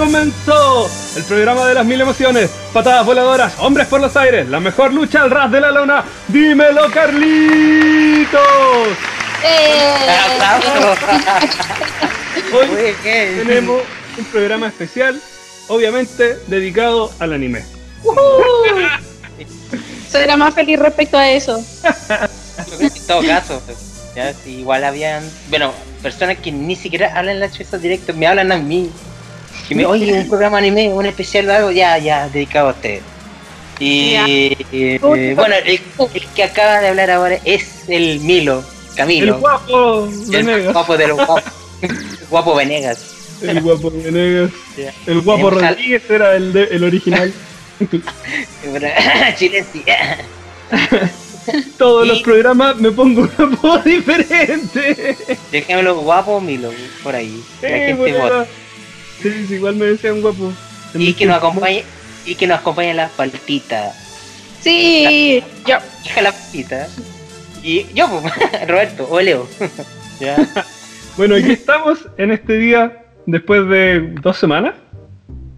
Comenzó el programa de las mil emociones, patadas voladoras, hombres por los aires, la mejor lucha al ras de la lona. Dímelo, Carlitos. Hoy tenemos un programa especial, obviamente dedicado al anime. Será más feliz respecto a eso. en todo caso, ya, si igual habían, bueno, personas que ni siquiera hablan la chueza directo, me hablan a mí. Que me, oye, un programa anime, un especial o algo, ya, ya, dedicado a ustedes. Y eh, bueno, el, que acaba de hablar ahora es el Milo, Camilo. El guapo Venegas. El guapo de los guapos. guapo Venegas. El guapo Venegas. El guapo Rodríguez era el, de, el original. Chilensi. Todos los programas me pongo una voz diferente. Déjamelo guapo, Milo, por ahí. Sí, sí, sí, igual me decían guapo. Y que nos acompañe, y que nos acompañe la paltita. Sí, yo. Hija la paltita. Y yo, Roberto, o Leo. ¿Ya? bueno, aquí estamos en este día después de dos semanas.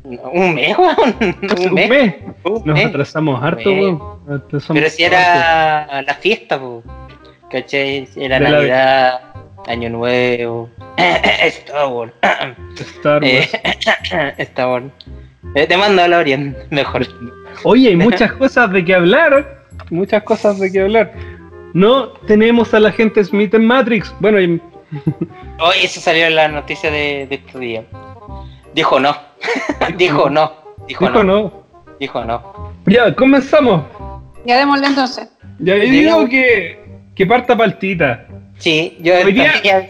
¿Un mes, weón? ¿Un, mes? Nos atrasamos harto, weón. Pero si era la fiesta, weón. ¿Cachai? Era la Navidad, Año Nuevo, Star Wars. Star Wars. Star Wars. Eh, te mando a la Orient, mejor. Oye, hay muchas cosas de que hablar. Muchas cosas de que hablar. No tenemos a la gente Smith en Matrix. Bueno, y... Hoy eso salió en la noticia de, de este día. Dijo no. Dijo no. Dijo, no. Dijo no. Ya, comenzamos. Ya démosle entonces. Ya, yo digo que, que parta partita. Sí, yo Hoy día, yo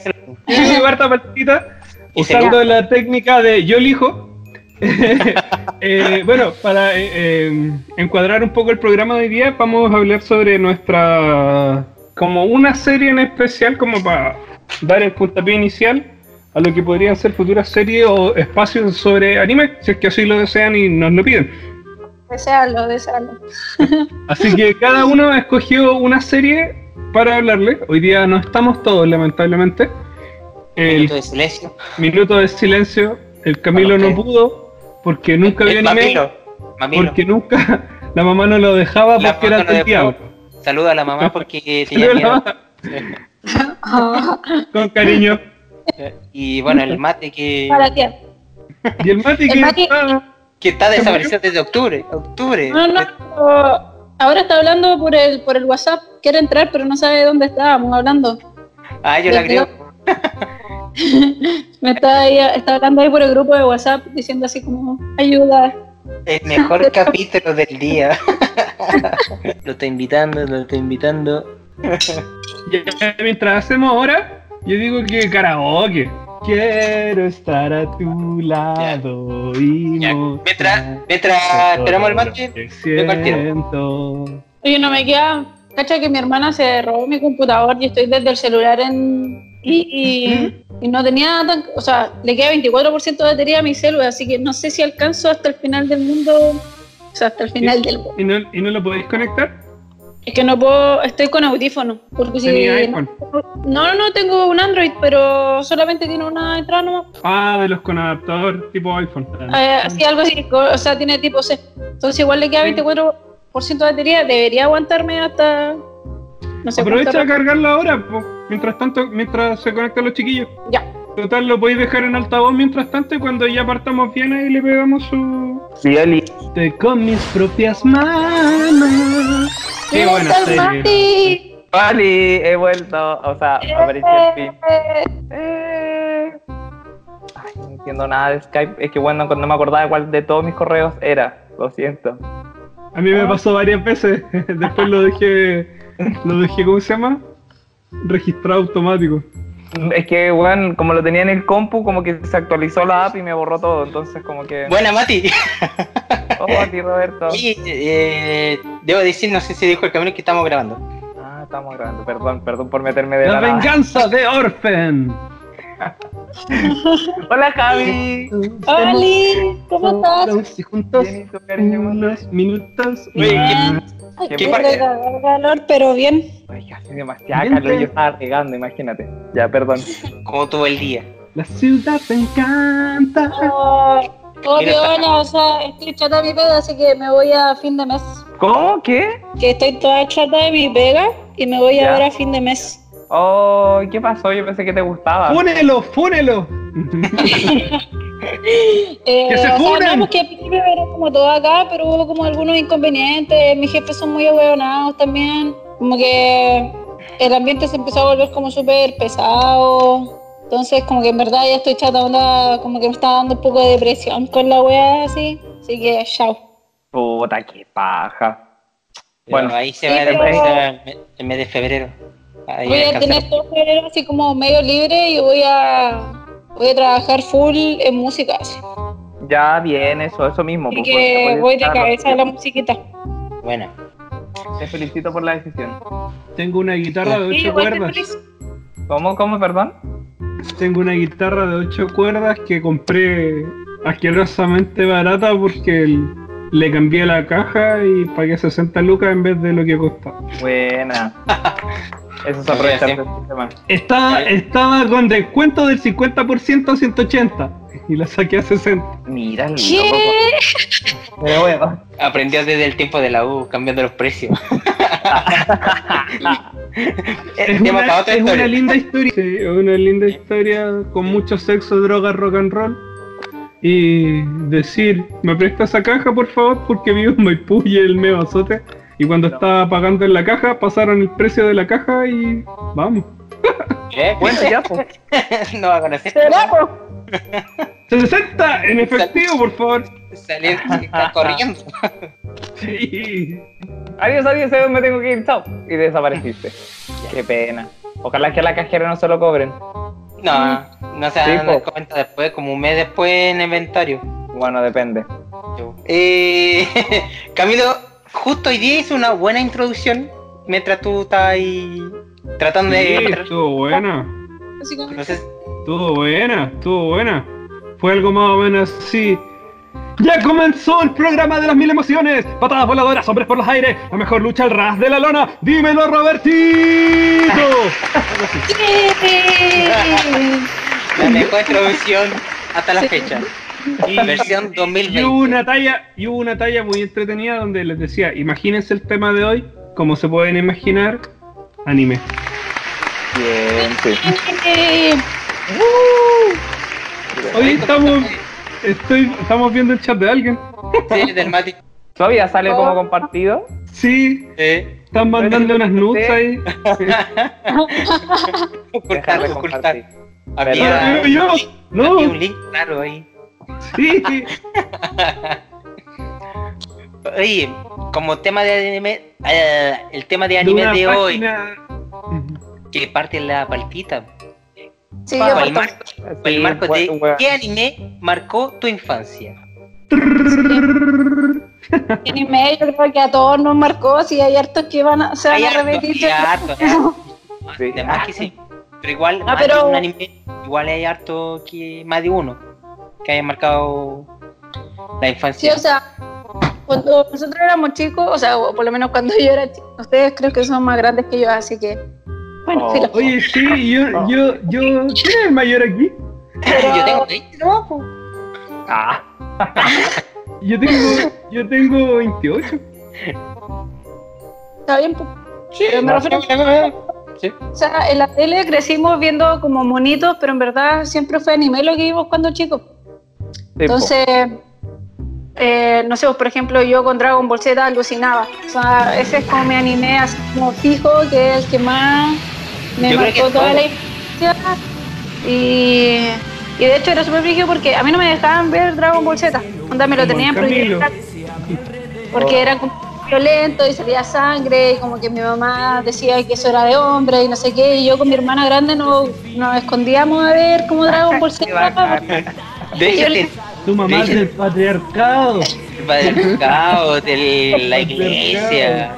que parta partita usando la técnica de yo elijo. eh, bueno, para eh, eh, encuadrar un poco el programa de hoy día, vamos a hablar sobre nuestra. como una serie en especial, como para dar el puntapié inicial a lo que podrían ser futuras series o espacios sobre anime, si es que así lo desean y nos lo piden. Desearlo, desearlo. Así que cada uno escogió una serie para hablarle. Hoy día no estamos todos, lamentablemente. El minuto de silencio. Minuto de silencio. El Camilo no pudo porque nunca vio anime. Mamilo. Mamilo. Porque nunca la mamá no lo dejaba La porque era del diablo. Saluda a la mamá porque tenía miedo. Con cariño. Y bueno, el mate que. Para ti. Y el mate que El mate- está- Que está desaparecido desde octubre. Octubre. No, no, ahora está hablando por el, por el WhatsApp. Quiere entrar, pero no sabe dónde estábamos hablando. Ah, yo la creo. Me está, ahí, está hablando ahí por el grupo de WhatsApp diciendo así como ayuda. El mejor capítulo del día. lo está invitando, lo está invitando. Ya, mientras hacemos ahora, yo digo que karaoke. Quiero estar a tu lado y Ya, mientras- mientras esperamos al tiro. siento. Oye, no me queda. Cacha que mi hermana se robó mi computador y estoy desde el celular en. Y, y, y no tenía tan. O sea, le queda 24% de batería a mi celular, así que no sé si alcanzo hasta el final del mundo. O sea, hasta el final del mundo. ¿Y no, ¿Y no lo podéis conectar? Es que no puedo. Estoy con audífono. Porque si. No, no, no, tengo un Android, pero solamente tiene una entrada nomás. Ah, de los con adaptador tipo iPhone. Eh, así, algo así. O sea, tiene tipo C. Entonces, igual le queda 24% de batería. Debería aguantarme hasta. No sé Aprovecha a cargarla ahora, po. mientras tanto, mientras se conectan los chiquillos. Ya. Total, lo podéis dejar en altavoz mientras tanto y cuando ya partamos bien ahí le pegamos su... Te con mis propias manos. Qué buena serie. Mati. Vale, he vuelto, o sea, apareció el fin. Eh. Ay, no entiendo nada de Skype, es que bueno, no me acordaba cuál de todos mis correos era, lo siento. A mí me pasó varias veces. Después lo dejé, lo dejé, ¿cómo se llama? Registrado automático. Es que, bueno, como lo tenía en el compu, como que se actualizó la app y me borró todo, entonces como que... Buena, Mati. Oh, a ti, Roberto. Y eh, debo decir, no sé si dijo el camino que estamos grabando. Ah, estamos grabando, perdón, perdón por meterme de La la, venganza de Orphan. Hola, Javi. Oli, ¿cómo estás? Juntos unos minutos. Oye, ¿Qué qué calor, pero bien. Ay, hace demasiado calor, yo estaba regando, imagínate. Ya, perdón. ¿Cómo tuvo el día? La ciudad te encanta. Oh, oh, Mira, piola, o sea, estoy chata de mi pega, así que me voy a fin de mes. ¿Cómo? ¿Qué? Que estoy toda chata de mi pega y me voy a Ya. ver a fin de mes. Oh, ¿qué pasó? Yo pensé que te gustaba. ¡Fúnelo, fúnelo! Eh, ¡Que se o sea, funen! no, porque al principio era como todo acá, pero hubo como algunos inconvenientes. Mis jefes son muy ahueonados también. Como que el ambiente se empezó a volver como súper pesado. Entonces, como que en verdad ya estoy chata, onda, como que me está dando un poco de depresión con la wea así. Así que, chao. Puta, qué paja. Bueno, ahí se Sí, va a pero- el mes de febrero. Ahí Voy a tener todo febrero así como medio libre y voy a, voy a trabajar full en música. Así, Ya bien, eso, eso mismo. Así pues, que voy de cabeza a la musiquita. Bueno, Te felicito por la decisión. Tengo una guitarra de Sí, 8 igual te cuerdas. ¿Cómo, cómo, perdón? Tengo una guitarra de 8 cuerdas que compré asquerosamente barata porque el- le cambié la caja y pagué 60 lucas en vez de lo que costaba. Buena. Eso es aprovechar del sistema. Estaba, estaba con descuento del 50% a 180 y la saqué a 60. Mira, ¿Qué? loco. Pero bueno. aprendió desde el tiempo de la U, cambiando los precios. Es una, otra es una linda historia. Sí, es una linda historia con mucho sexo, droga, rock and roll. Y decir, ¿me presta esa caja por favor? Porque vivo en Maipú y el me azote. Y cuando estaba pagando en la caja, pasaron el precio de la caja y vamos. ¿Eh? Bueno, ya, pues. no va a conocer. ¿Será, po? 60 en efectivo, por favor. Salir corriendo. Sí. Adiós, adiós, me tengo que ir, chao. Y desapareciste. Qué pena. Ojalá que a la cajera no se lo cobren. No, no se Sí, dan cuenta después, como un mes después en inventario. Bueno, depende. Eh, Camilo, justo hoy día hizo una buena introducción mientras tú estabas ahí tratando Sí, de. estuvo buena. Estuvo buena, estuvo buena. Fue algo más o menos así. ¡Ya comenzó el programa de las mil emociones! Patadas voladoras, hombres por los aires, la mejor lucha al ras de la lona. ¡Dímelo, Robertito! la mejor introducción hasta la Sí. fecha. Y- Versión Y 2020. hubo una talla, y hubo una talla muy entretenida donde les decía, imagínense el tema de hoy, como se pueden imaginar, anime. Bien, sí. Eh, Hoy estamos, estoy, estamos viendo el chat de alguien. Sí, del Mati. ¿Todavía sale como compartido? Sí, Eh, están mandando unas nudes ahí. ocultar, ocultar. Había, Pero yo, no, había un link claro ahí. sí. Oye, como tema de anime, eh, el tema de anime de hoy, página- que parte en la partita. Sí, Pa- yo Para el marco, el Sí, marco buen- de qué anime marcó tu infancia. Anime, yo creo que a todos nos marcó, si hay hartos que van a, se van Hay a harto, repetir. hay harto, hay harto. Sí. De más que sí. Pero igual, Ah, más de pero- un anime, igual hay harto que más de uno que haya marcado la Sí, infancia. o sea, cuando nosotros éramos chicos, o sea, o por lo menos cuando yo era chico, ustedes creo que son más grandes que yo, así que, bueno, Oh. Oye, sí, yo, yo, yo, ¿quién es el mayor aquí? Yo tengo 20, ¿no? po. Ah, Yo tengo, yo tengo 28. Está bien, pues. Sí, Pero me no, refiero- no. Sí. O sea, en la tele crecimos viendo como monitos, pero en verdad siempre fue anime lo que vimos cuando chicos. Entonces, eh, no sé, por ejemplo, yo con Dragon Ball Z alucinaba. O sea, ese es como mi anime así como fijo, que es el que más me marcó toda la infancia. Y, y de hecho era súper frígido porque a mí no me dejaban ver Dragon Ball Z. Onda, me lo Como tenían prohibido. Porque era como violento y salía sangre y como que mi mamá decía que eso era de hombre y no sé qué. Y yo con mi hermana grande nos, nos escondíamos a ver como Dragon Ball. Z. De hecho, Yo- te- Tu mamá es del patriarcado. el patriarcado, de la iglesia.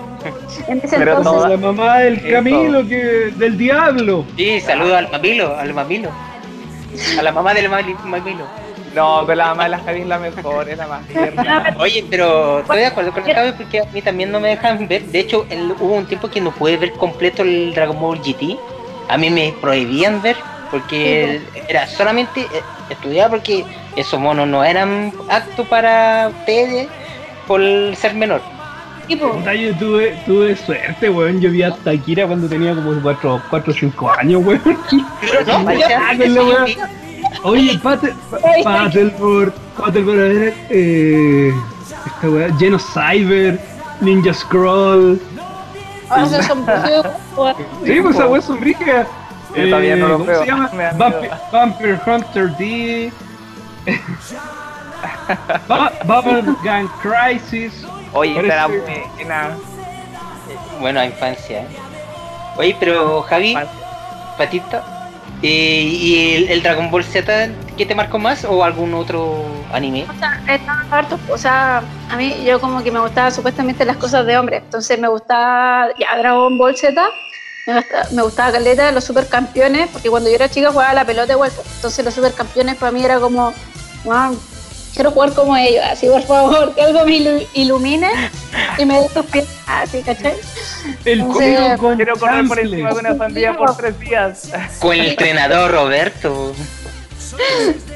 En ese Pero entonces, toda- La mamá del. Camilo, que del diablo. Sí, saludo al mamilo, al mamilo. A la mamá del mami- mamilo. No, pero la mamá de la Javi es la mejor, es la más tierna. Oye, pero estoy de acuerdo con la Javi porque a mí también no me dejan ver. De hecho, el- hubo un tiempo que no pude ver completo el Dragon Ball GT. A mí me prohibían ver Porque era solamente eh, estudiar porque esos monos no eran aptos para ustedes por ser menor. Tipo, Puta, yo tuve, tuve suerte, weón. Yo vi a Takira cuando tenía como 4 o 5 años, weón. Pero no, Vaya, o sea, háganlo, eso weón. Oye, a ver, eh, esta weá, Genocyber, Ninja Scroll. son Sí, pues esa weá es brígida. Yo todavía no lo ¿Cómo veo. se llama? Vampire Hunter D. Bubblegum Crisis. Oye, esta era buena. Bueno, infancia. ¿eh? Oye, pero Javi, Patita, eh, ¿y el, el Dragon Ball Z qué te marcó más o algún otro anime? O sea, estaban hartos, o sea, a mí yo como que me gustaban supuestamente las cosas de hombre, entonces me gustaba ya Dragon Ball Z, me gustaba, me gustaba Caleta, los supercampeones, porque cuando yo era chica jugaba a la pelota igual, pues, entonces los supercampeones para mí era como, wow, quiero jugar como ellos, así por favor, que algo me ilu- ilumine y me dé tus pies, así, ¿cachai? El Entonces, con Quiero correr por encima de una sandía por tres días. Con el entrenador Roberto.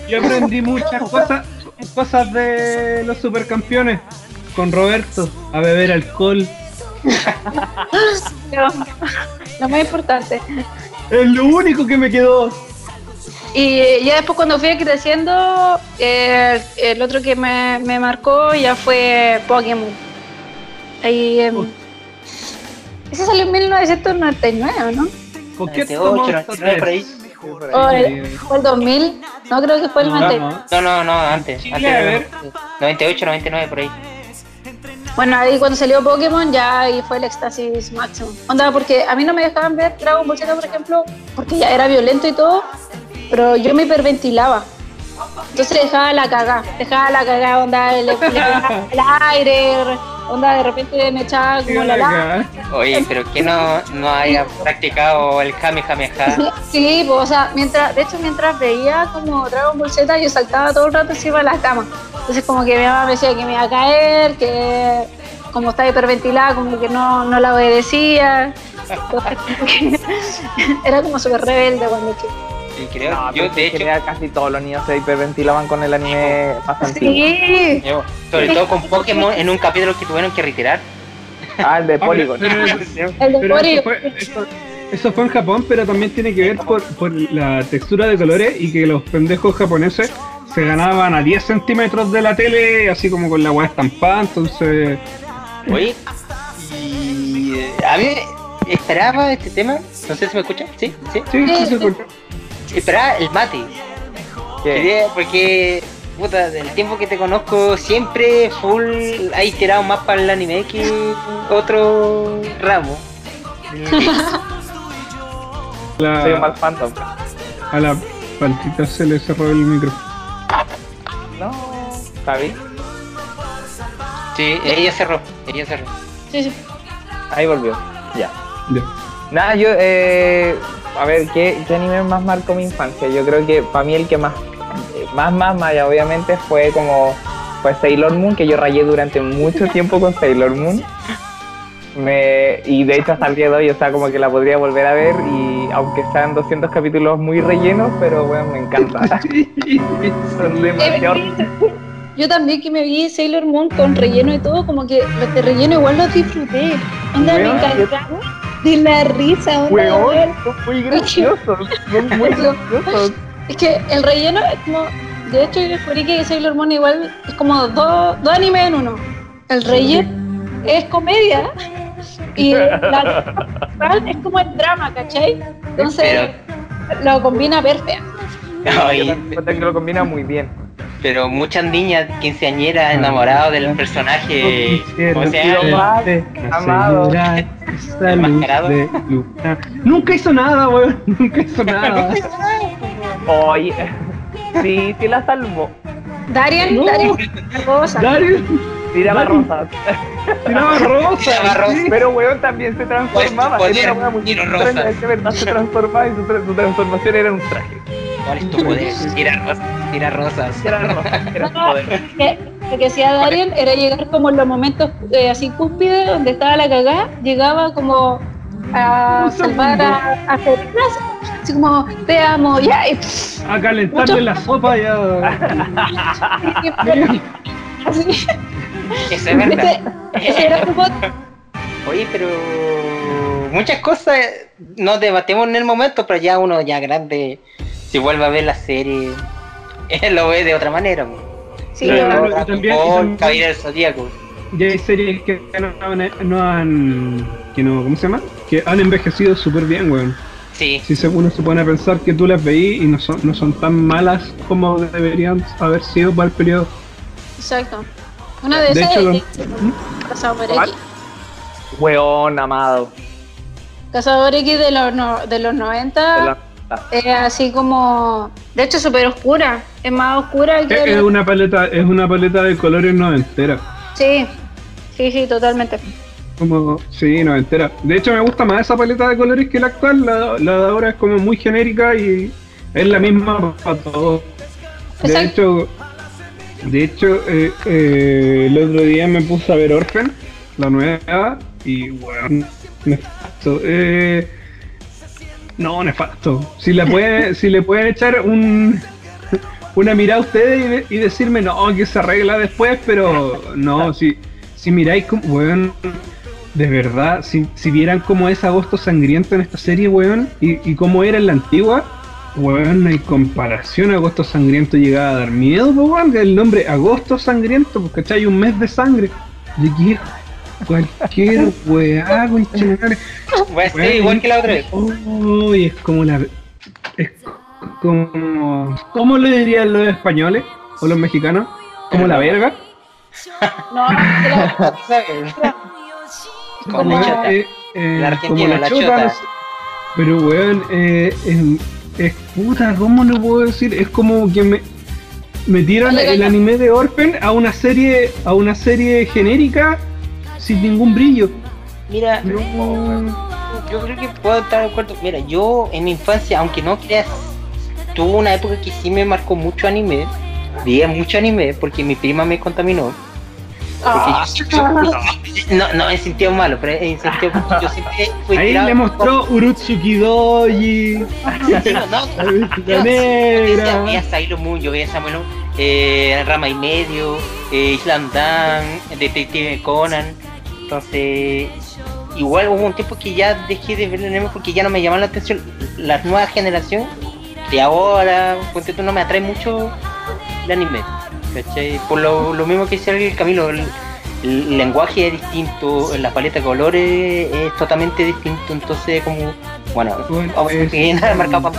Yo aprendí muchas cosas, cosas de los supercampeones con Roberto, a beber alcohol. Lo más importante. Es lo único que me quedó. Y ya después cuando fui creciendo, eh, el, otro que me, me marcó ya fue Pokémon. Ahí, Oh. ese salió en 1999, ¿no? Pocket 98, Monster 99 por ahí. O el, fue el 2000, no creo que fue el No, 99. No, no, no, antes. Antes a ver. 98, 99 por ahí. Bueno, ahí cuando salió Pokémon ya ahí fue el éxtasis máximo. Onda, porque a mí no me dejaban ver Dragon Ball Z, por ejemplo, porque ya era violento y todo, pero yo me hiperventilaba. Entonces dejaba la cagá, dejaba la cagá, onda, le, le pegaba el aire, onda, de repente me echaba como la lava. Oye, pero que no, no haya practicado el Kamehameha. Sí, pues, o sea, mientras, de hecho, mientras veía como Dragon Ball Z, yo saltaba todo el rato encima de la cama. Entonces, como que mi mamá me decía que me iba a caer, que como estaba hiperventilada, como que no, no la obedecía. Entonces, como que era como súper rebelde cuando chica. Sí, creo. No, yo, de hecho, casi todos los niños se hiperventilaban con el anime más antiguo. Sí, yo, sobre todo con Pokémon en un capítulo que tuvieron que retirar. Ah, el de pero- Polygon. pero- el de Pero Cory. eso fue, eso, eso fue en Japón, pero también tiene que ver por, por la textura de colores y que los pendejos japoneses se ganaban a 10 centímetros de la tele, así como con la weá estampada, entonces... Oye, y eh, a mí esperaba este tema. No sé si me escuchan. Sí, sí. Sí, sí, se escucha. Esperaba el mate. ¿Qué? Quería- porque, puta, del tiempo que te conozco, siempre full hay tirado más para el anime que otro ramo. Soy un mal La, phantom. a la paltita se le cerró el micro. No, Javi. Sí, ella cerró, ella cerró. Sí, sí. Ahí volvió. Ya. Ya. Nada, yo, eh, a ver, ¿qué, ¿qué anime más marcó mi infancia? Yo creo que para mí el que más, más, más, más, obviamente fue como, fue Sailor Moon, que yo rayé durante mucho tiempo con Sailor Moon. Me, y de hecho hasta el día de hoy, o sea, como que la podría volver a ver y aunque sean 200 capítulos muy rellenos, pero bueno, me encanta. Son demasiado... Yo también que me vi Sailor Moon con relleno y todo, como que los de relleno igual los disfruté. Onda, me encantaba de la risa, Weón, weón. son muy graciosos, son muy graciosos. Es que el relleno es como. De hecho, yo descubrí que Sailor Moon igual es como dos, dos animes en uno. El relleno es comedia y la principal es como el drama, ¿cachai? Entonces lo combina perfecto. Oye, Yo que lo combina muy bien. pero muchas niñas quinceañeras enamoradas del personaje. ¿Cómo se Quiero llama? más, amado. De. Nunca hizo nada, weón. Nunca hizo nada. Oye, sí, sí la salvó. Darian, No. Darian, cosa. Darius Tiraba rosas. tiraba rosa. Tiraba rosa. sí. Pero weón también se transformaba. Pues, Era una wea muy tiro extraña, rosas. es que verdad se transformaba y su, su transformación era un traje. ¿Cuál es tu poder? Tira rosas. Tira rosas. Era poder. Lo que hacía Darien era llegar como en los momentos eh, así cúspides donde estaba la cagada, lugaba como a salvar a, a Felinas, así como, te amo, ya, y pff, A calentarle Mucho- la sopa ya. así, Eso es verdad. ese, ese era su bot. Oye, pero muchas cosas nos debatimos en el momento, pero ya uno ya grande, si vuelve a ver la serie, él lo ve de otra manera. Sí, Claro, y también- y Caballero del Zodíaco. Ya hay series que no, han- no han. Que no, ¿Cómo se llama? Que han envejecido súper bien, weón. Sí, Si uno se pone a pensar que tú las veí y no son, no son tan malas como deberían haber sido para el periodo. exacto. Una de De esas hecho, es ¿Mm? Cazador ¿Cuál? X. Weón, amado. Cazador X de los, no- de los 90 De la- es así como. De hecho, súper oscura. Es más oscura que. Es, es una paleta, es una paleta de colores noventera. Sí, sí, sí, totalmente. Como, sí, noventera. De hecho me gusta más esa paleta de colores que la actual. La, la de ahora es como muy genérica y es la misma para todos. De Exacto. hecho, de hecho eh, eh, el otro día me puse a ver Orphan, la nueva, y bueno, nefasto. Eh, no, nefasto. Si le pueden, si le pueden echar un una mirada a ustedes y, y decirme no, que se arregla después, pero no, si, si miráis como, weón, de verdad, si, si vieran cómo es agosto sangriento en esta serie, weón, y, y cómo era en la antigua, weón, no hay comparación, agosto sangriento llegaba a dar miedo, po, weón, el nombre agosto sangriento, porque ¿cachai? Un mes de sangre. Yo quiero cualquier weá, va a ser igual que la otra vez. Uy, es como la. Es como. ¿Cómo le dirían los españoles o los mexicanos? Como la verga. No, Como- la chota. Eh, eh, La como la chota. Pero weón, eh, es, es puta, ¿cómo lo puedo decir? Es como que me metieron el anime de Orphan a una serie, a una serie genérica sin ningún brillo. Mira, No. yo creo que puedo estar de acuerdo. Mira, yo en mi infancia, aunque no creas, tuve una época que sí me marcó mucho anime. Veía mucho anime porque mi prima me contaminó. Porque Ah. yo- yo- no, no en sentido malo, pero en sentido yo siempre fui Ahí le mostró Urutsuki Doji, Sí, no, no, veía, veía Negra. Sailor Moon, yo veía Sailor Moon, eh, Rama y Medio, eh, Island Dan, Detective Conan. Entonces, igual hubo un tiempo que ya dejé de ver el anime porque ya no me llaman la atención. La nueva generación de ahora, ponte tú, no me atrae mucho el anime. ¿cachai? Por lo, lo mismo que decía el Camilo, el, el lenguaje es distinto, la paleta de colores es totalmente distinto. Entonces, como, bueno, vamos a marcado.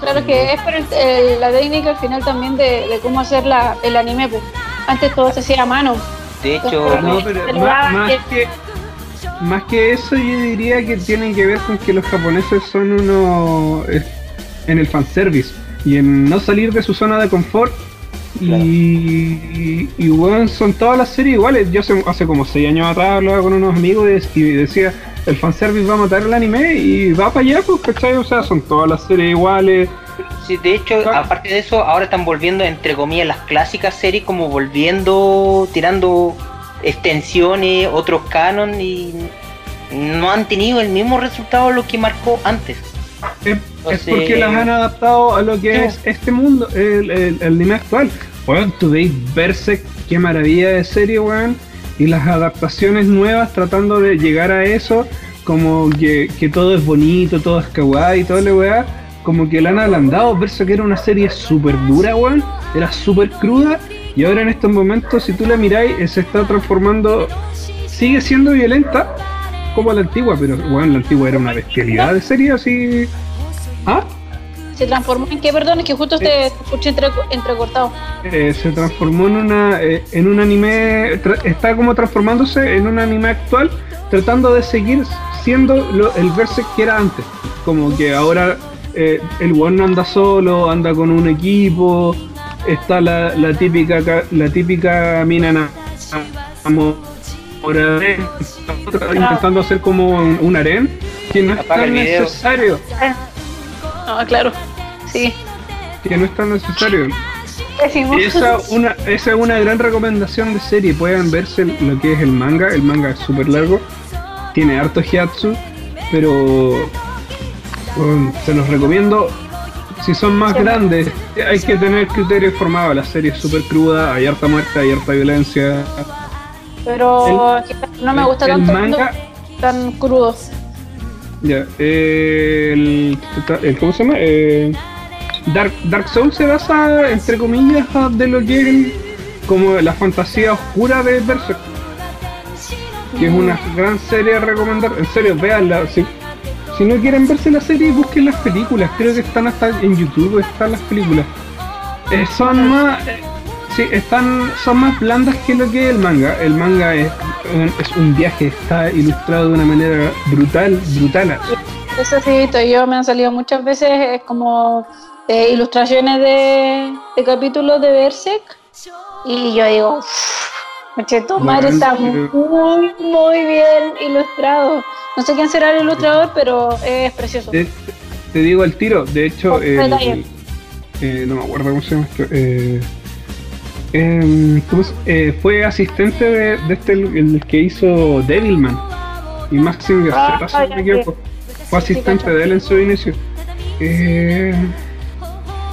Claro que es por el- el- la técnica al final también de, de cómo hacer la, el anime. pues. Antes todo se hacía a mano. De hecho, No, pero más, va, más que- que más que eso yo diría que tienen que ver con que los japoneses son unos eh, en el fanservice y en no salir de su zona de confort y, y, bueno, son todas las series iguales. Yo hace, hace como 6 años atrás hablaba con unos amigos y, y decía el fanservice va a matar el anime y va para allá, pues, ¿cachai? O sea, son todas las series iguales. Sí, de hecho, Claro. aparte de eso, ahora están volviendo, entre comillas, las clásicas series, como volviendo, tirando extensiones, otros canon y no han tenido el mismo resultado lo que marcó antes. Es, porque las han adaptado a lo que Sí. es este mundo, el, el, el anime actual. Weón, tú veis Berserk, qué maravilla de serie, weón. Y las adaptaciones nuevas tratando de llegar a eso, como que, que todo es bonito, todo es kawaii, todo le weá. Como que la han ablandado. Berserk era una serie súper dura, weón. Era súper cruda. Y ahora en estos momentos, si tú la miráis, eh, se está transformando. Sigue siendo violenta, como la antigua, pero weón, la antigua era una bestialidad de serie así. ¿Ah? Se transformó en qué, perdón, es que justo te escuché entre, entrecortado. Eh, se transformó en una eh, en un anime tra- está como transformándose en un anime actual tratando de seguir siendo lo- el Berserk que era antes como que ahora eh, el one no anda solo anda con un equipo está la, la típica ca- la típica mina na- enamorada, intentando hacer como un, un harén que no es tan el video. necesario Ah, claro. Sí. que no es tan necesario. Esa, una, esa es una gran recomendación de serie. Pueden verse lo que es el manga. El manga es súper largo. Tiene harto hiatsu. Pero Bueno, se los recomiendo. Si son más grandes, hay que tener criterio formado. La serie es súper cruda, hay harta muerte, hay harta violencia. Pero no me gusta el tanto manga- tan crudos. Ya, eh, el, el- ¿Cómo se llama? Eh, Dark, Dark Souls se basa, entre comillas, de lo que es como la fantasía oscura de Berserk. Que es una gran serie a recomendar. En serio, véanla. Si, si no quieren verse la serie, busquen las películas. Creo que están hasta en YouTube, están las películas. Eh, son más... eh, sí, están, son más blandas que lo que es el manga. El manga es, es un viaje, está ilustrado de una manera brutal, brutal. Eso sí, yo, me han salido muchas veces es como eh, ilustraciones de capítulos de Berserk y yo digo, Noche tu madre está muy, muy bien ilustrado. No sé quién será el ilustrador, pero es precioso. Te, te digo al tiro, de hecho, Con el- eh, no me acuerdo cómo se llama esto. Eh, em, ¿cómo se- eh, fue asistente de, de este, el, el que hizo Devilman y Maxim Ah, García, si no me equivoco. Fue asistente cacho. de él en su inicio. Eh,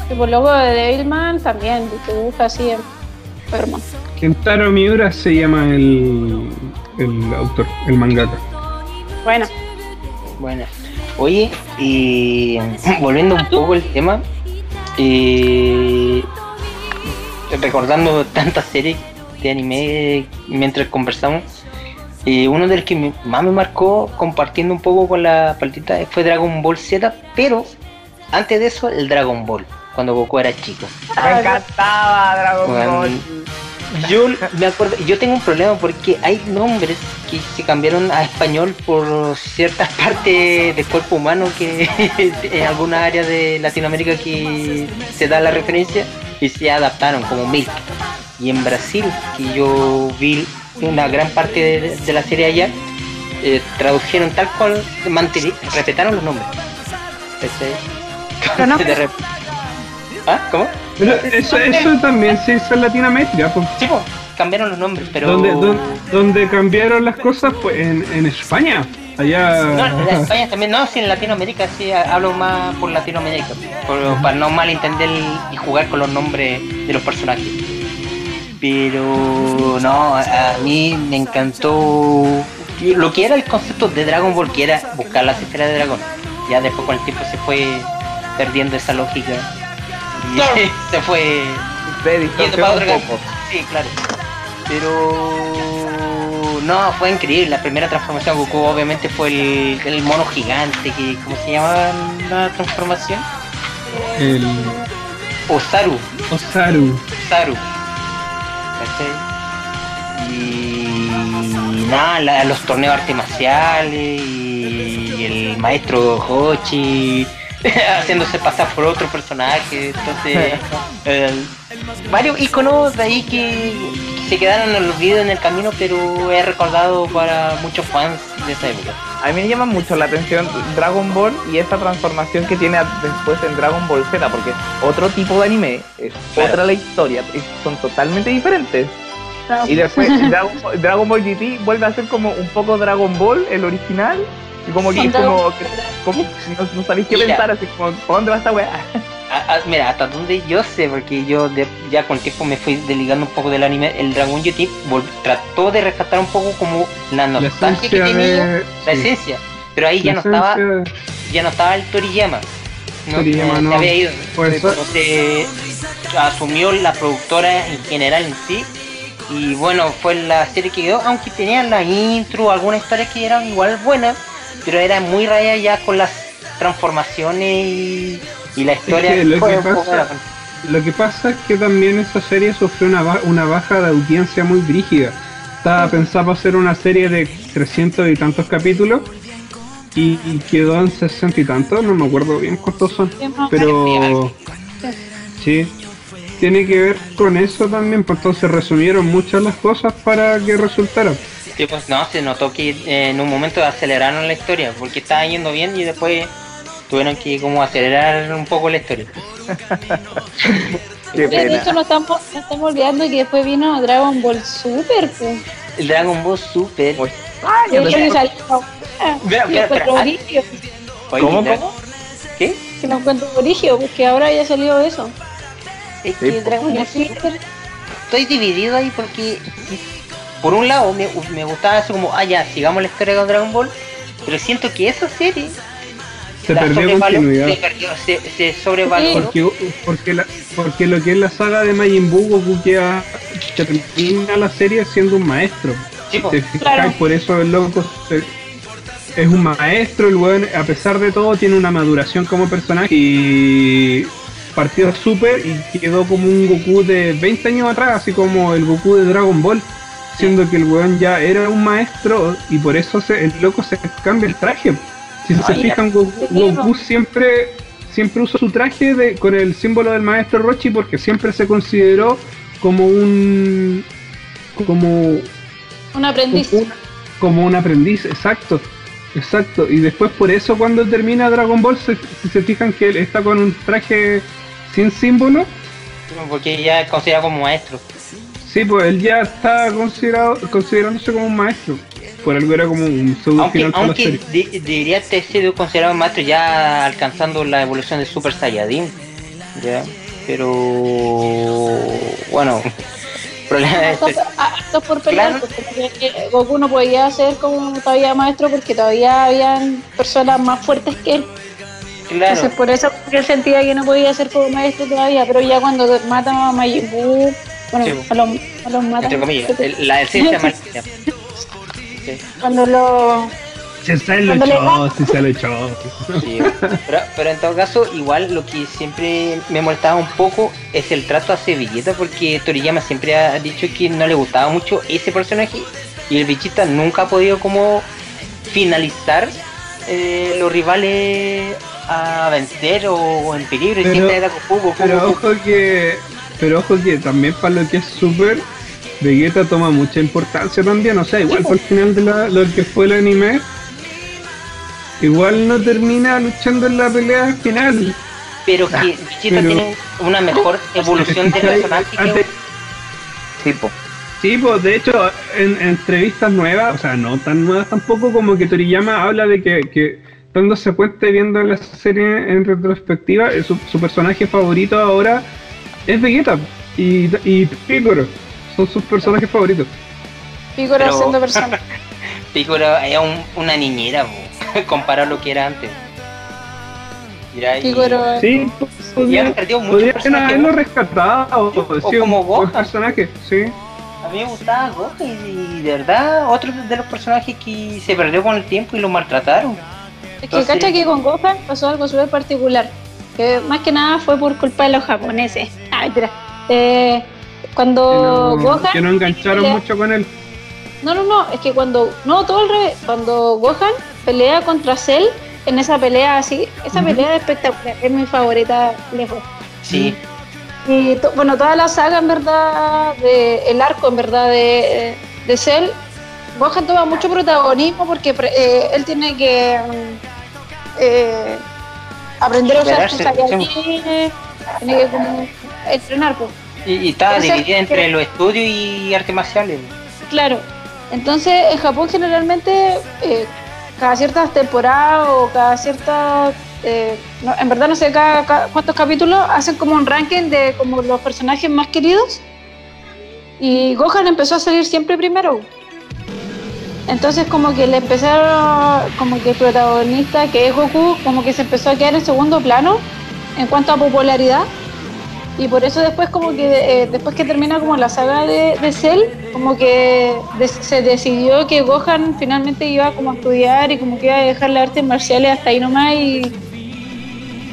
Y por luego de Devilman también, dibuja así enfermo. Kentaro Miura se llama el, el autor, el mangaka. Bueno, Bueno, oye, y volviendo un poco al tema, eh, recordando tantas series de anime mientras conversamos, eh, uno de los que más me marcó compartiendo un poco con la partita fue Dragon Ball Z, pero antes de eso el Dragon Ball, cuando Goku era chico. Me encantaba Dragon Bueno, Ball. Yo me acuerdo, yo tengo un problema porque hay nombres que se cambiaron a español por ciertas partes del cuerpo humano que en alguna área de Latinoamérica que se da la referencia y se adaptaron como Milk. Y en Brasil, que yo vi una gran parte de, de la serie allá, eh, tradujeron tal cual, manteni- respetaron los nombres. ¿Cachai? Pero no- De rep- ¿Ah? ¿Cómo? Pero eso, eso también se hizo en Latinoamérica, pues. Sí, po, cambiaron los nombres, pero... Donde, don- donde cambiaron las cosas fue en, en España. Allá. No, en España también, no, sí, en Latinoamérica sí, ha- hablo más por Latinoamérica, por- para no malentender y jugar con los nombres de los personajes. Pero no, a, a mí me encantó lo que era el concepto de Dragon Ball, que era buscar las esferas de dragón. Ya después con el tiempo se fue perdiendo esa lógica y Claro. se fue Se yendo distorsionó para un otro poco. Sí, claro. Pero no, fue increíble. La primera transformación de Goku obviamente fue el, el mono gigante que ¿cómo se llamaba la transformación? El Osaru, Osaru. Osaru. ¿Cachai? Y nada, la- los torneos artes marciales y el maestro Hochi haciéndose pasar por otro personaje. Entonces, el- varios iconos de ahí que, que se quedaron olvidados en el camino, pero he recordado para muchos fans de esa época. A mí me llama mucho la atención Dragon Ball y esta transformación que tiene después en Dragon Ball Z, porque otro tipo de anime, es Claro. otra la historia, son totalmente diferentes. no, Y después Dragon, Ball- Dragon Ball GT vuelve a ser como un poco Dragon Ball, el original, y como que como, como- no, no sabéis qué Mira. pensar, así como, ¿por dónde va esta weá? Ah, ah, mira, hasta donde yo sé, porque yo de- ya con el tiempo me fui desligando un poco del anime, el Dragon vol- trató de rescatar un poco como la nostalgia que tenía, de. la sí, esencia, pero ahí la ya no estaba ya no estaba el Toriyama. No, Toriyama, se no. había ido. Por eso- Entonces, asumió la productora en general en sí. Y bueno, fue la serie que quedó, aunque tenía la intro, algunas historias que eran igual buenas, pero era muy raya ya con las transformaciones y, y la historia. que lo que pasa- Lo que pasa es que también esa serie sufrió una, ba- una baja de audiencia muy brígida. Estaba pensada para ser una serie de 300 y tantos capítulos y, y quedó en 60 y tantos, no me acuerdo bien cuántos son, pero sí, tiene que ver con eso también, pues entonces resumieron muchas las cosas para que resultara. Sí, pues no, se notó que eh, en un momento aceleraron la historia, porque estaba yendo bien y después tuvieron que como acelerar un poco la historia. Qué Oye, de hecho, no estamos, no estamos olvidando que después vino Dragon Ball Super. Pues. El Dragon Ball Super. Ah, De yo hecho, pensé- ni salió. Espera, Y espera, fue espera. otro brillo. Oye, ¿Cómo, cómo? ¿Qué? Que no encuentro origen, porque ahora ya salió eso. Es Sí, que po. Dragon Ball Super, estoy dividido ahí porque por un lado me, me gustaba así como, ah ya, sigamos la historia con Dragon Ball, pero siento que esa serie Se perdió continuidad. se, perdió, se, se sobrevaloró. Porque, porque, la- porque lo que es la saga de Majin Buu, Goku queda, termina la serie siendo un maestro. Sí. Claro. Por eso el loco se- es un maestro, el weón, a pesar de todo, tiene una maduración como personaje y partió súper y quedó como un Goku de 20 años atrás, así como el Goku de Dragon Ball, siendo que el weón ya era un maestro y por eso se- el loco se cambia el traje. Si se fijan, Goku, siempre siempre usó su traje de, con el símbolo del maestro Rochi porque siempre se consideró como un como Un aprendiz. un- como un aprendiz, exacto, exacto. Y después por eso cuando termina Dragon Ball, se- si se fijan que él está con un traje sin símbolo, Porque ya es considerado como maestro. Sí, pues él ya está considerado, considerándose como un maestro. Por algo era como un pseudo Aunque, final para la aunque serie. de- debería ter sido considerado maestro ya alcanzando la evolución de Super Saiyajin. ¿ya? Pero bueno, problema de Harto, este- por pelear, Claro. porque Goku no podía ser como todavía maestro porque todavía habían personas más fuertes que él. Claro, Entonces por eso él sentía que no podía ser como maestro todavía, pero ya cuando matan a Majin Buu, bueno, Sí. a los, a los matan. entre comillas, el- la esencia maldita. Sí, Cuando lo... Se se lo cuando le echó, se lo echó. sí. Pero, pero en todo caso, igual lo que siempre me molestaba un poco es el trato hacia Vegeta, porque Toriyama siempre ha dicho que no le gustaba mucho ese personaje y el Vegeta nunca ha podido como finalizar eh, los rivales a vencer o, o en peligro y Pero- siempre era Goku, Goku, Pero Goku. ojo que, pero ojo que también para lo que es Super, Vegeta toma mucha importancia también, o sea, igual por el final de la, lo que fue el anime, igual no termina luchando en la pelea final. pero que Vegeta pero- tiene una mejor evolución de personaje que Tipo, Sí, pues de hecho, en, en entrevistas nuevas, o sea, no tan nuevas tampoco, como que Toriyama habla de que, que dándose cuenta y viendo la serie en retrospectiva, su, su personaje favorito ahora es Vegeta y, y Piccolo. Son sus personajes favoritos. Piccolo Pero- siendo persona. Piccolo es un- una niñera, comparado a lo que era antes. Mira, Piccolo... Sí, y han perdido muchos podrían haberlo ¿no? rescatado. O sí, como Gohan. personaje, sí. A mí me gustaba Goku y de verdad otro de los personajes que se perdió con el tiempo y lo maltrataron. Es que Entonces- cacha que con Gohan pasó algo súper particular. Que más que nada fue por culpa de los japoneses. Ah, mentira. Eh, cuando Que no, Gohan. que no engancharon pelea- mucho con él. No, no, no. Es que cuando. No, todo al revés. Cuando Gohan pelea contra Cell, en esa pelea así. Esa pelea es espectacular. Es mi favorita lejos. Sí, Y to- bueno, toda la saga en verdad, de, el arco en verdad de, de Cell, Gohan toma mucho protagonismo porque eh, él tiene que mm, eh, aprender a usar sus tiene que como entrenar, pues. y, y Entonces, dividida entre que- los estudios y artes marciales. Claro. Entonces, en Japón generalmente, eh, cada ciertas temporadas o cada cierta... eh, no, en verdad no sé cada, cada- cuántos capítulos hacen como un ranking de como los personajes más queridos y Gohan empezó a salir siempre primero entonces como que le empezaron como que el protagonista que es Goku como que se empezó a quedar en segundo plano en cuanto a popularidad. Y por eso después como que eh, después que termina como la saga de, Cell como que se decidió que Gohan finalmente iba como a estudiar y como que iba a dejar las artes marciales hasta ahí nomás y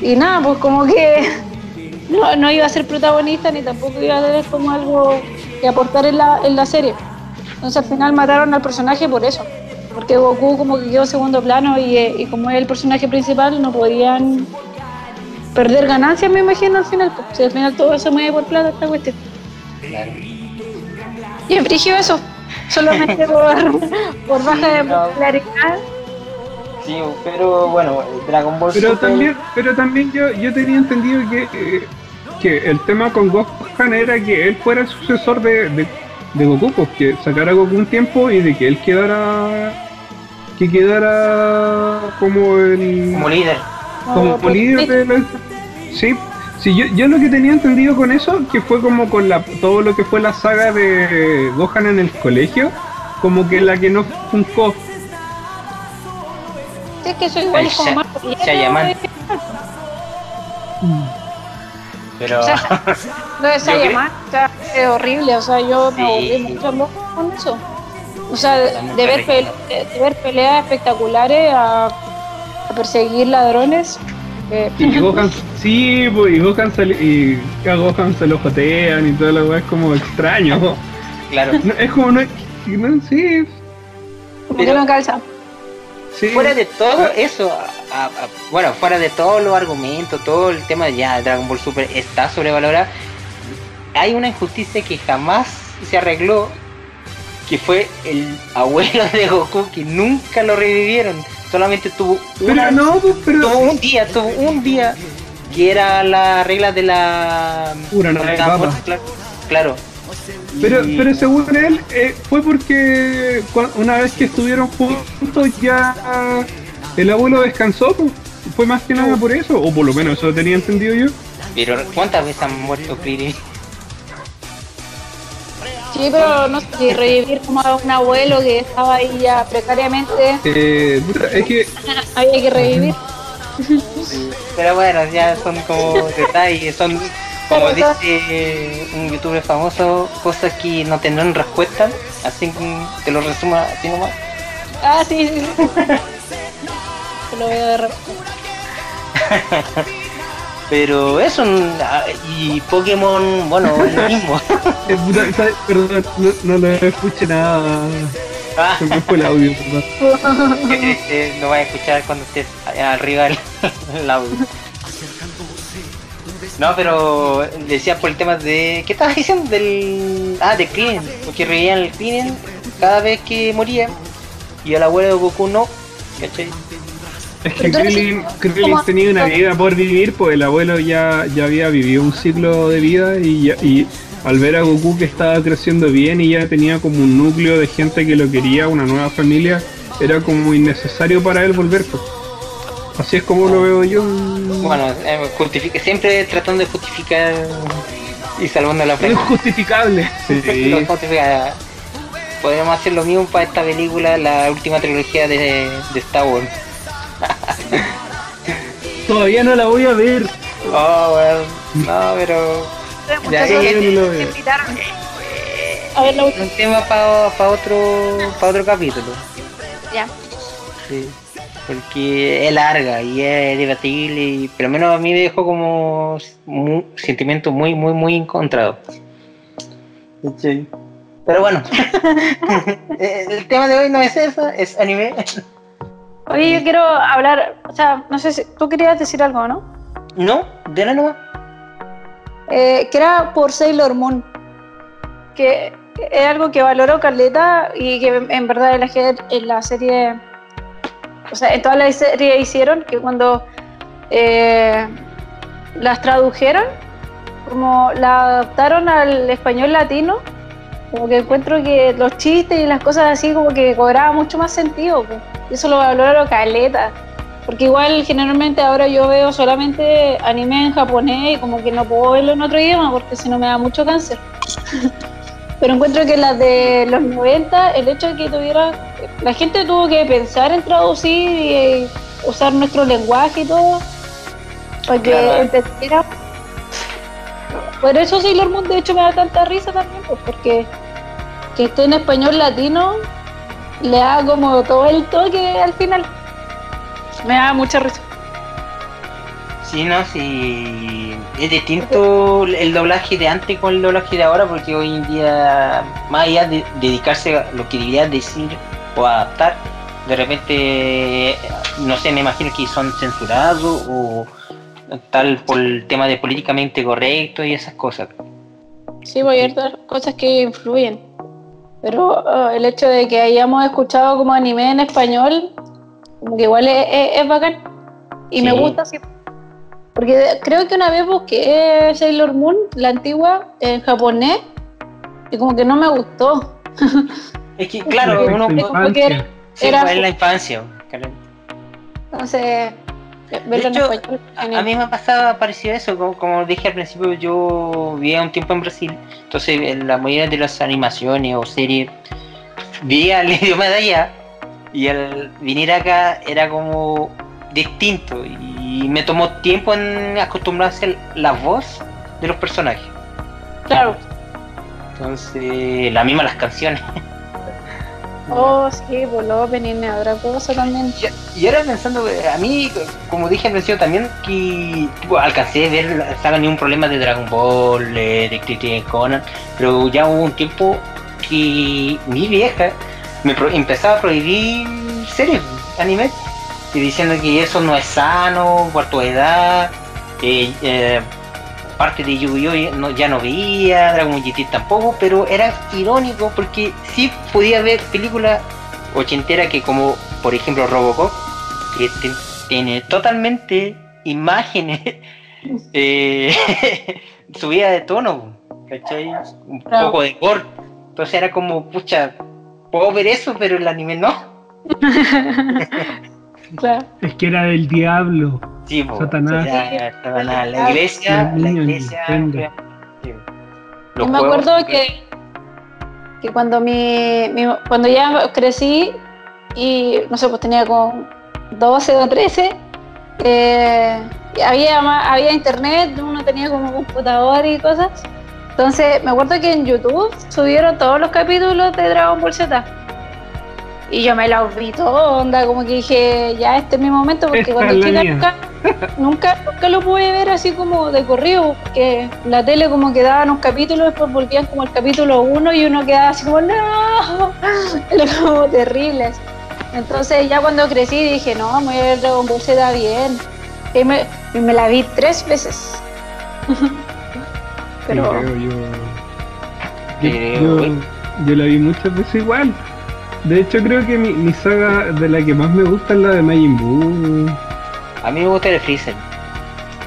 y nada pues como que no, no iba a ser protagonista ni tampoco iba a tener como algo que aportar en la, en la serie entonces al final mataron al personaje por eso porque Goku como que quedó en segundo plano y, eh, y como es el personaje principal no podían perder ganancias, me imagino, al final. pues. Si al final todo se mueve por plata, esta cuestión. Claro. Y en frigio eso, solamente por, por baja de popularidad. Sí, pero bueno, Dragon Ball Pero Super- también, pero también yo, yo tenía entendido que, eh, que el tema con Gohan era que él fuera el sucesor de, de, de Goku, pues que sacara a Goku un tiempo y de que él quedara que quedara como el como líder. como pues, líder de la- Sí, sí yo, yo lo que tenía entendido con eso, que fue como con la todo lo que fue la saga de Gohan en el colegio, como que la que no funcó. Sí, es que eso igual como más. Pero O sea, Lo de Yo cre- Sayaman o sea, es horrible, o sea, yo me aburrí mucho loco con eso. O sea, de, También de ver, de peleas espectaculares a, a perseguir ladrones. eh, Y Gohan, sí, pues, y Gohan sali- y a Gohan se lo jotean y toda la weá es como extraño. claro, No, es como no, no sí, como que no calza. Sí. fuera de todo eso, a- a- bueno, fuera de todos los argumentos, todo el tema de ya Dragon Ball Super está sobrevalorado, hay una injusticia que jamás se arregló, que fue el abuelo de Goku, que nunca lo revivieron, solamente tuvo una, Pero no, pues, pero tuvo un día, tuvo un día, que era la regla de la... Nave de Dragon Ball, papa. claro, claro. Pero, pero según él, eh, fue porque una vez que estuvieron juntos ya el abuelo descansó. pues. Fue más que nada por eso, o por lo menos eso tenía entendido yo. Pero ¿cuántas veces han muerto Krillin? Sí, pero no sé si revivir como a un abuelo que estaba ahí ya precariamente, Eh, es que había que revivir. Pero bueno, ya son como detalles, son como dice un youtuber famoso, cosas que no tendrán respuesta, así que te lo resumo así nomás. Ah, sí, sí. sí. Te lo veo de repente. Pero eso, y Pokémon, bueno, es lo mismo. eh, perdón, no, no lo escuché nada. Ah, Se me fue el audio, perdón. qué triste, no vas a escuchar cuando estés arriba el, el audio. No, pero decía por el tema de. ¿Qué estabas diciendo? Del. Ah, de Krillin. Porque reían el Krillin cada vez que moría. Y al abuelo de Goku no. ¿Cachai? Es que Krillin, Krillin ¿cómo- tenía una vida por vivir, pues el abuelo ya, ya había vivido un ciclo de vida y, ya- y al ver a Goku que estaba creciendo bien y ya tenía como un núcleo de gente que lo quería, una nueva familia, era como innecesario para él volver. Pues. Así es como lo veo yo. Bueno, eh, justifica, siempre tratando de justificar y salvando la es frente. justificable. Sí. Podríamos hacer lo mismo para esta película, la última trilogía de, de Star Wars. Todavía no la voy a ver. Oh, bueno, no, pero Ya, ya, ya no veo. invitaron a ver la es un tema para otro para otro capítulo. Ya. Sí. Porque es larga y es debatible, y, pero al menos a mí me dejó como un sentimiento muy, muy, muy encontrado. Sí. Pero bueno, Eh, el tema de hoy no es eso, es anime. Oye, yo quiero hablar, o sea, no sé si tú querías decir algo, ¿no? No, de la nueva. Eh, que era por Sailor Moon, que es algo que valoró Carleta y que en verdad en la, en la serie, o sea, en toda la serie hicieron que cuando eh, las tradujeron, como la adaptaron al español latino, como que encuentro que los chistes y las cosas así como que cobraba mucho más sentido, pues. eso lo valoró Carleta. Porque igual generalmente ahora yo veo solamente anime en japonés y como que no puedo verlo en otro idioma porque si no me da mucho cáncer. Pero encuentro que las de los 90, el hecho de que tuviera... La gente tuvo que pensar en traducir y eh, usar nuestro lenguaje y todo para que Claro. entendiera. Por eso Sailor Moon de hecho me da tanta risa también, pues porque que esté en español latino le da como todo el toque al final. Me da mucha risa. Sí, no, sí. Es distinto el doblaje de antes con el doblaje de ahora, porque hoy en día, más allá de dedicarse a lo que debería decir o adaptar, de repente, no sé, me imagino que son censurados o tal por el tema de políticamente correcto y esas cosas. Sí, voy a otras cosas que influyen. Pero ah, el hecho de que hayamos escuchado como anime en español, como que igual es, es- es bacán. Y me Sí. gusta así. Porque creo que una vez busqué Sailor Moon, la antigua, en japonés, y como que no me gustó. Es que, claro, La uno porque era- sí, era- en la infancia. claro. Entonces, en hecho. A, mí me ha pasado parecido eso, como, como dije al principio, yo vivía un tiempo en Brasil, entonces en la mayoría de las animaciones o series vivía el idioma de allá y al venir acá era como distinto y me tomó tiempo en acostumbrarse a la voz de los personajes. Claro. Entonces, la misma las canciones. Oh, sí, lo opening es otra cosa también. Y, y ahora pensando, a mí, como dije al principio también, que tipo, alcancé a ver la saga ni un problema de Dragon Ball, eh, de Criterion Conan, pero ya hubo un tiempo que mi vieja me pro- empezaba a prohibir series, anime, y diciendo que eso no es sano, por tu edad, eh, parte de Yu-Gi-Oh ya no, ya no veía, Dragon Ball GT tampoco, pero era irónico porque sí podía ver películas ochenteras que como por ejemplo Robocop, que tiene totalmente imágenes eh, subida de tono, ¿cachai? Un Claro. poco de gore. Entonces era como, pucha, puedo ver eso, pero el anime no. Claro. Es que era del diablo. Sí, po, Satanás. La iglesia, la iglesia. Sí. Yo Los me acuerdo que, que cuando mi, mi- cuando ya crecí y no sé, pues tenía como 12 o 13, eh, había, había internet, uno tenía como computador y cosas. Entonces me acuerdo que en YouTube subieron todos los capítulos de Dragon Ball Z. Y yo me los vi todo, onda, como que dije, ya este es mi momento, porque Esta cuando la chica nunca, nunca, nunca lo pude ver así como de corrido, porque la tele como que daban un capítulo, después volvían como el capítulo uno y uno quedaba así como, no, era como terrible. Entonces ya cuando crecí dije, no, me voy a ver Dragon Ball Z bien. Y me, y me la vi tres veces. Pero Sí, creo yo. Yo, yo- yo la vi muchas veces igual. De hecho, creo que mi, mi saga de la que más me gusta es la de Majin Buu. A mí me gusta el Freezer.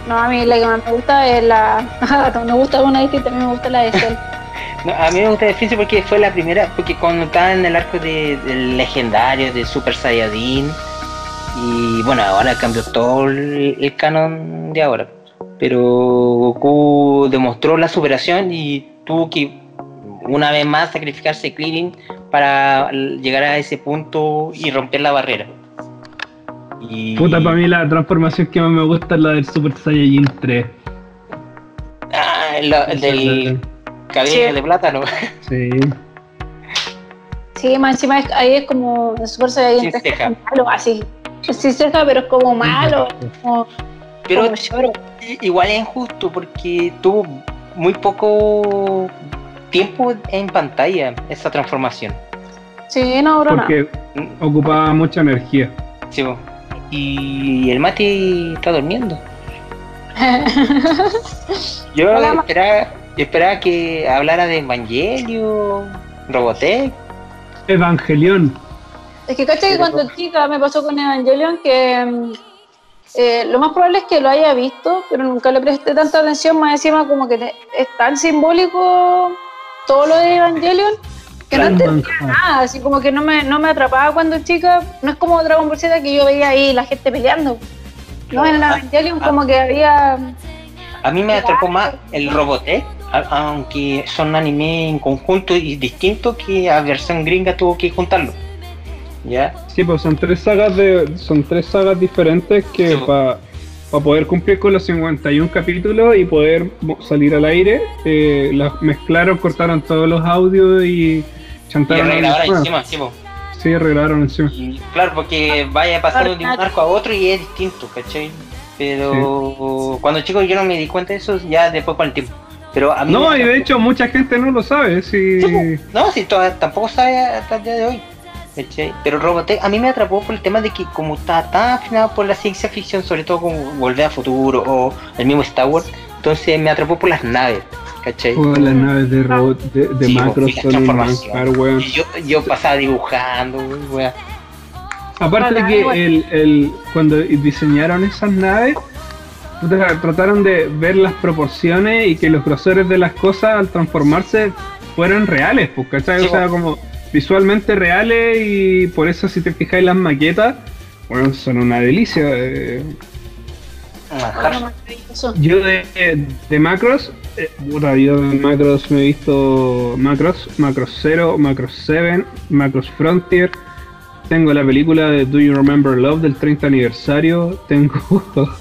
no, a mí la que más me gusta es la... me gusta una distinta, a mí me gusta la de Cell. No, a mí me gusta el Freezer porque fue la primera, porque cuando estaba en el arco de- del legendario de Super Saiyajin, y bueno, ahora cambió todo el, el canon de ahora. Pero Goku demostró la superación y tuvo que una vez más sacrificarse Krillin para llegar a ese punto y romper la barrera. Y... Puta, para mí la transformación que más me gusta es la del Super Saiyajin 3. Ah, el, el del cabello Sí. de plátano. Sí. Sí, más encima es- ahí es como el Super Saiyajin Sin 3 que es ceja. malo, así. Sin ceja, pero es como malo. Como, Pero como Igual es injusto porque tuvo muy poco tiempo en pantalla esa transformación. Sí, no, bro, no. Porque ocupaba mucha energía. Sí, y el Mati está durmiendo. Yo Hola, esperaba, yo esperaba que hablara de Evangelio, Robotech. Evangelión. Es que caché que cuando chica me pasó con Evangelion que mm, eh, lo más probable es que lo haya visto, pero nunca le presté tanta atención, más encima como que te- es tan simbólico todo lo de Evangelion que no entendía nada, así como que no me, no me atrapaba cuando chica, no es como Dragon Ball Z que yo veía ahí la gente peleando. No, en Ah, Evangelion como que había... A mí me atrapó más el Robotech, aunque son anime en conjunto y distintos que a versión gringa tuvo que juntarlo. ¿Ya? Sí, pues son tres sagas de, son tres sagas diferentes que Sí, pues. Para poder cumplir con los 51 capítulos y poder mo- salir al aire, eh, las mezclaron, cortaron todos los audios y Y chantaron. arregladora Ah, encima, sí, po. Sí, arreglaron encima. Y claro, porque vaya pasando de un arco a otro y es distinto, ¿cachai? Pero cuando chico yo no me di cuenta de eso ya después con el tiempo. Pero a mí No, y de hecho mucha gente no lo sabe. Sí, po. no, si tampoco sabe hasta el día de hoy. ¿Cachai? Pero Robotech a mí me atrapó por el tema de que como está tan afinado por la ciencia ficción, sobre todo como Volver a Futuro o el mismo Star Wars, entonces me atrapó por las naves, ¿cachai? Todas las naves de robot de, de Sí, macro son yo, yo pasaba dibujando, weón. Aparte Hola, que el, el, cuando diseñaron esas naves, trataron de ver las proporciones y que los grosores de las cosas al transformarse fueran reales, pues, ¿cachai? Sí, o sea, como visualmente reales y por eso si te fijáis las maquetas, bueno, son una delicia. eh. Yo de, de macros, eh, puta, yo de macros me he visto macros, macros 0, macros 7, macros Frontier. Tengo la película de Do You Remember Love del 30 aniversario. Tengo.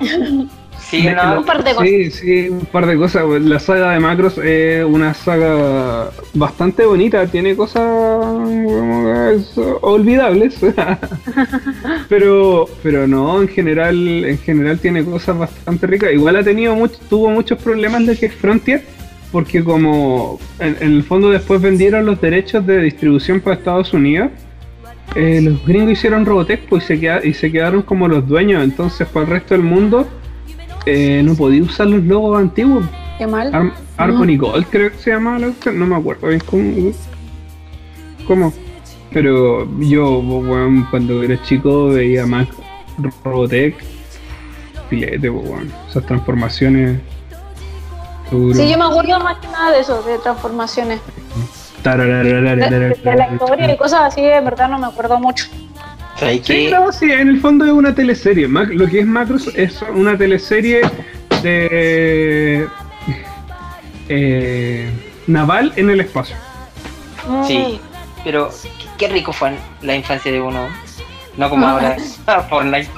Sí, no. Un par de cosas. Sí, sí, un par de cosas. pues, La saga de macros es una saga bastante bonita, tiene cosas como que es, olvidables. pero, pero no, en general, en general tiene cosas bastante ricas. Igual ha tenido mucho, tuvo muchos problemas de que Frontier, porque como en, en el fondo después vendieron los derechos de distribución para Estados Unidos. eh, los gringos hicieron Robotech pues, y, se queda- y se quedaron como los dueños, entonces para el resto del mundo eh, no podía usar los logos antiguos. Qué mal. Ar Arbony Gold creo que se llama la cuestión, no me acuerdo bien cómo. cómo. Pero yo, weón, cuando era chico veía más Robotech, filete, weón. Esas transformaciones. Seguro. Sí, yo me acuerdo más que nada de eso, de transformaciones. De, la historia y cosas así, de verdad no me acuerdo mucho. ¿Sabes Sí, no, sí, en el fondo es una teleserie. Mac- lo que es Macros es una teleserie de. eh, naval en el espacio. Sí, pero qué, rico fue la infancia de uno. No como Ah. ahora Fortnite.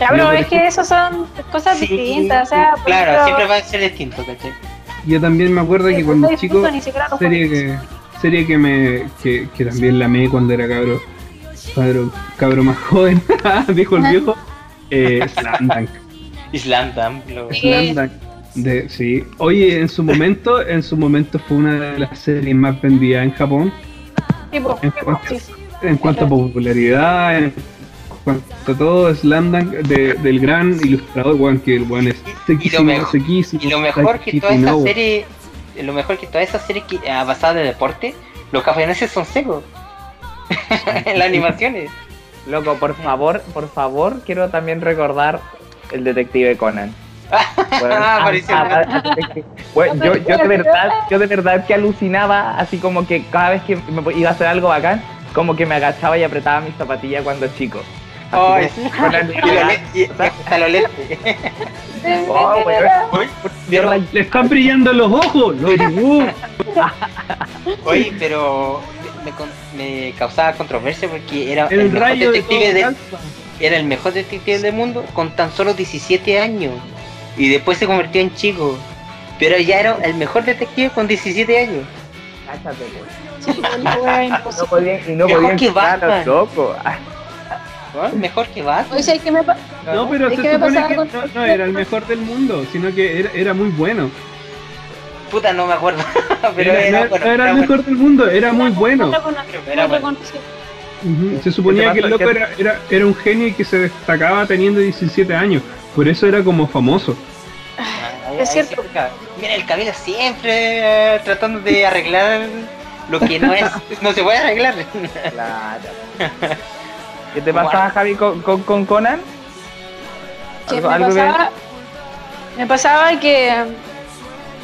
Ya, pero es que esas son cosas Sí, distintas, o sea, claro, ejemplo, siempre va a ser distinto, ¿cachai? Yo también me acuerdo que cuando no chico, ni siquiera los serie que, serie que me que, que también la amé cuando era cabro, cabro, cabro más joven, dijo el viejo, eh, lo- Dunk. De, sí. Oye, en su momento, en su momento fue una de las series más vendidas en Japón, tipo, en tipo, cuanto, sí. en cuanto a popularidad, en cuanto a todo, Slam Dunk de- del gran ilustrador, weón, que el weón es sequísimo, mejor- sequísimo, Y lo mejor que toda Inoue. serie, lo mejor que toda esa serie que, ah, basada de deporte, los japoneses son secos. en las animaciones. Loco, por favor, por favor, quiero también recordar el detective Conan. Bueno, Ah, ah, detective. Bueno, yo, yo de verdad, yo de verdad que alucinaba, así como que cada vez que me iba a hacer algo bacán, como que me agachaba y apretaba mis zapatillas cuando chico. Y lo hasta lo. Oh, weón. Pero- Le están brillando los ojos, los dibujos. Oye, pero me, con- me causaba controversia porque era el, El mejor rayo de detective de, calza. era el mejor detective del mundo con tan solo 17 años y después se convirtió en chico. Pero ya era el mejor detective con 17 años. Weón. Sí, No podían, y no podían que quitar a los Batman. locos. ¿No? Mejor que Batman. Oye, ¿sabes qué me No, pero ¿Y se supone que con- no, no era el mejor del mundo, sino que era, era muy bueno. Puta, no me acuerdo. pero Era, era, no, bueno, no era era el bueno. mejor del mundo, era muy bueno. Se suponía que el loco era, era, era un genio y que se destacaba teniendo 17 años. Por eso era como famoso. Ah, Es cierto. Mira, el cabello siempre eh, tratando de arreglar lo que no es, no se puede arreglar. claro. ¿Qué te pasaba, Javi, con, con, con Conan? Que me, pasaba, me pasaba que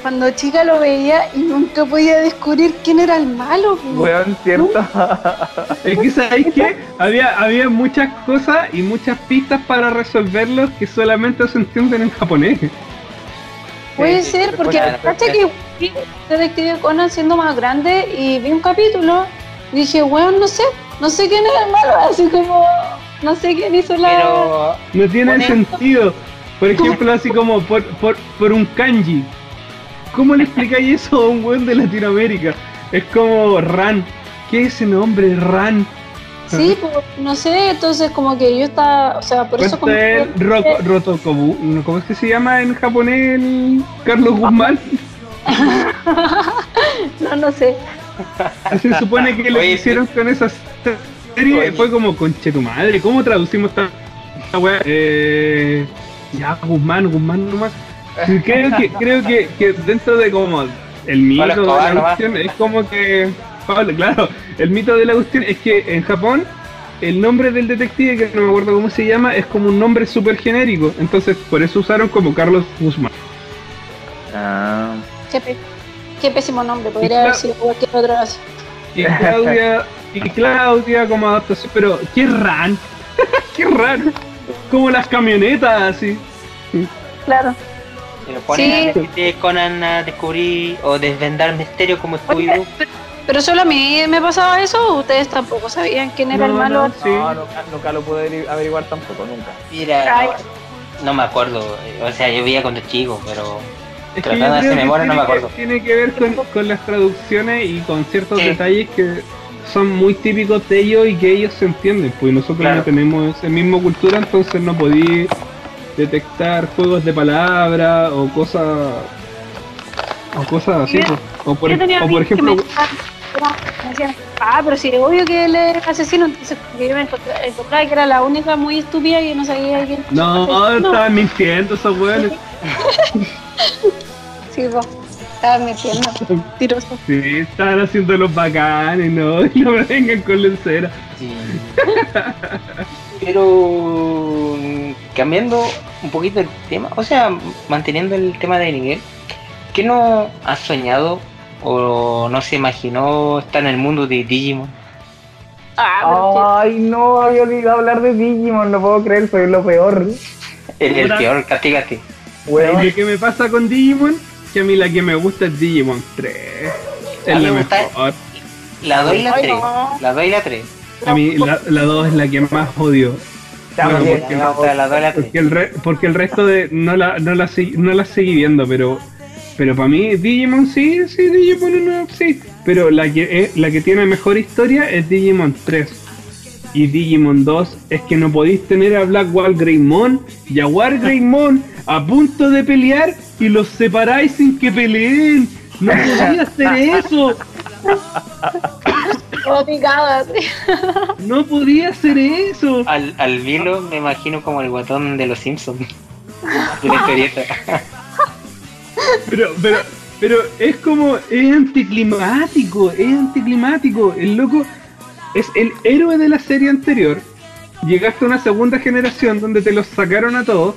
cuando chica lo veía y nunca podía descubrir quién era el malo. Weón, ¿cierto? Es que sabéis que había, había muchas cosas y muchas pistas para resolverlos que solamente se entienden en japonés. Puede Sí, ser, porque claro. que vi Detective Conan siendo más grande y vi un capítulo y dije, weón, no sé, no sé quién era el malo, así como, no sé quién hizo la... Pero No tiene sentido. Por ejemplo, así como por, por, por un kanji. ¿Cómo le explicáis eso a un weón de Latinoamérica? Es como Ran. ¿Qué es ese nombre? Ran. Sí, pues, no sé, entonces como que yo estaba, o sea, por eso como el que- Ro- Rotokobu. ¿Cómo es que se llama en japonés el Carlos Guzmán? no, no sé. Se supone que lo que hicieron con esa serie Oye. fue como conche tu madre. ¿Cómo traducimos esta, esta weá? Eh, ya, Guzmán, Guzmán nomás. Creo que, creo que, que dentro de como el mito de la cuestión es como que. Pablo, claro, el mito de la cuestión es que en Japón el nombre del detective, que no me acuerdo cómo se llama, es como un nombre súper genérico. Entonces por eso usaron como Carlos Guzmán. Ah, qué pésimo nombre, podría haber sido cualquier otro así. Y Claudia, y Claudia como adaptación, pero qué ran, qué ran. como las camionetas, así. Claro. Pero ponen Sí. a de Conan a descubrir o desvendar misterios como Scooby-Doo. Pero, pero solo a mí me pasaba eso, o ustedes tampoco sabían quién era el No, malo. no, sí. No, nunca, nunca lo pude averi- averiguar tampoco, nunca. Mira, no me acuerdo. eh, O sea, yo veía cuando chico, pero Es que Tratando yo de creo hacer que memoria, no tiene que-. Tiene que ver con, con las traducciones y con ciertos Sí. detalles que son muy típicos de ellos y que ellos se entienden. Pues nosotros Claro. no tenemos esa misma cultura, entonces no podí detectar juegos de palabras o cosas o cosas así. Yo- pues. O por, Yo tenía o por amigos que ejemplo, me decían, me decían, ah, pero si es obvio que él es asesino, entonces yo me encontraba, encontraba que era la única muy estúpida y no sabía quién. no, asesino. estaban mintiendo esos weones. Sí, vos, estaba mintiendo, tiroso. Sí, estaban haciendo los bacanes, no, y no me vengan con lencera. Sí. Pero cambiando un poquito el tema, o sea, manteniendo el tema de nivel, ¿qué no has soñado o no se imaginó estar en el mundo de Digimon? Ah, Ay, no, había olvidado hablar de Digimon, no puedo creer, soy lo peor. El, peor, castígate. ¿Y qué me pasa con Digimon? Que a mí la que me gusta es Digimon 3. A Es la me gusta- mejor. La 2 y la Ay, 3. no. La 2 y la 3. A mí la, la 2 es la que más odio. también. bueno, A mí me gusta la 2 y la 3. Porque el, re- porque el resto de no la, no la, segui- no la seguí viendo, pero pero para mí Digimon sí, sí, Digimon 1 sí. Pero la que, es- la que tiene mejor historia es Digimon 3. Y Digimon 2 es que no podéis tener a Blackwall Greymon y a War Greymon a punto de pelear y los separáis sin que peleen. No podía hacer eso. No podía hacer eso. Al, al Vilo me imagino como el guatón de los Simpsons. De la historieta. Pero, pero, pero es como, es anticlimático, es anticlimático. El loco es el héroe de la serie anterior. Llegaste a una segunda generación donde te los sacaron a todos.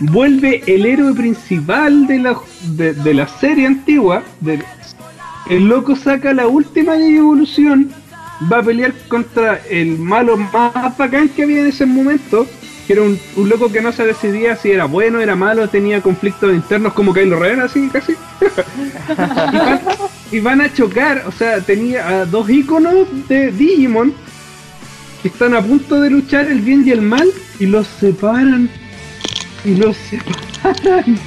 Vuelve el héroe principal de la, de, la serie antigua. el loco saca la última evolución. Va a pelear contra el malo más bacán que había en ese momento. Que era un, un loco que no se decidía si era bueno, era malo, tenía conflictos internos como Kylo Ren, así casi. y, van, y van a chocar, o sea, tenía a dos iconos de Digimon que están a punto de luchar el bien y el mal y los separan. Y los separan.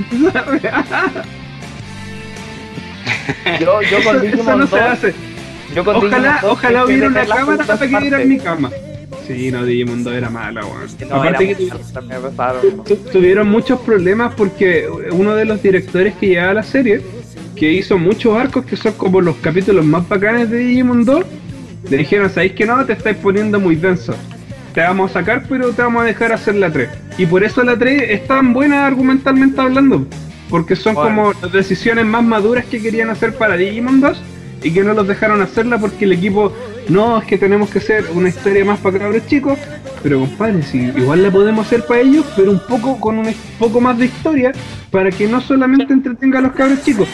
Yo, yo con Eso, eso Digimon no se 2, hace. yo con Ojalá, Digimon 2 ojalá hubiera una cámara para que viera partes. mi cama. Sí, no, Digimon 2 era mala, weón. No, Aparte que pasaron. tu- tuvieron muchos problemas porque uno de los directores que llevaba la serie, que hizo muchos arcos que son como los capítulos más bacanes de Digimon 2, le dijeron, ¿sabéis que no? Te estáis poniendo muy denso. Te vamos a sacar, pero te vamos a dejar hacer la 3. Y por eso la 3 es tan buena argumentalmente hablando. Porque son Bueno. como las decisiones más maduras que querían hacer para Digimon 2 y que no los dejaron hacerla porque el equipo, no, es que tenemos que hacer una historia más para cabros chicos. Pero compadre, si igual la podemos hacer para ellos, pero un poco con un poco más de historia para que no solamente entretenga a los cabros chicos.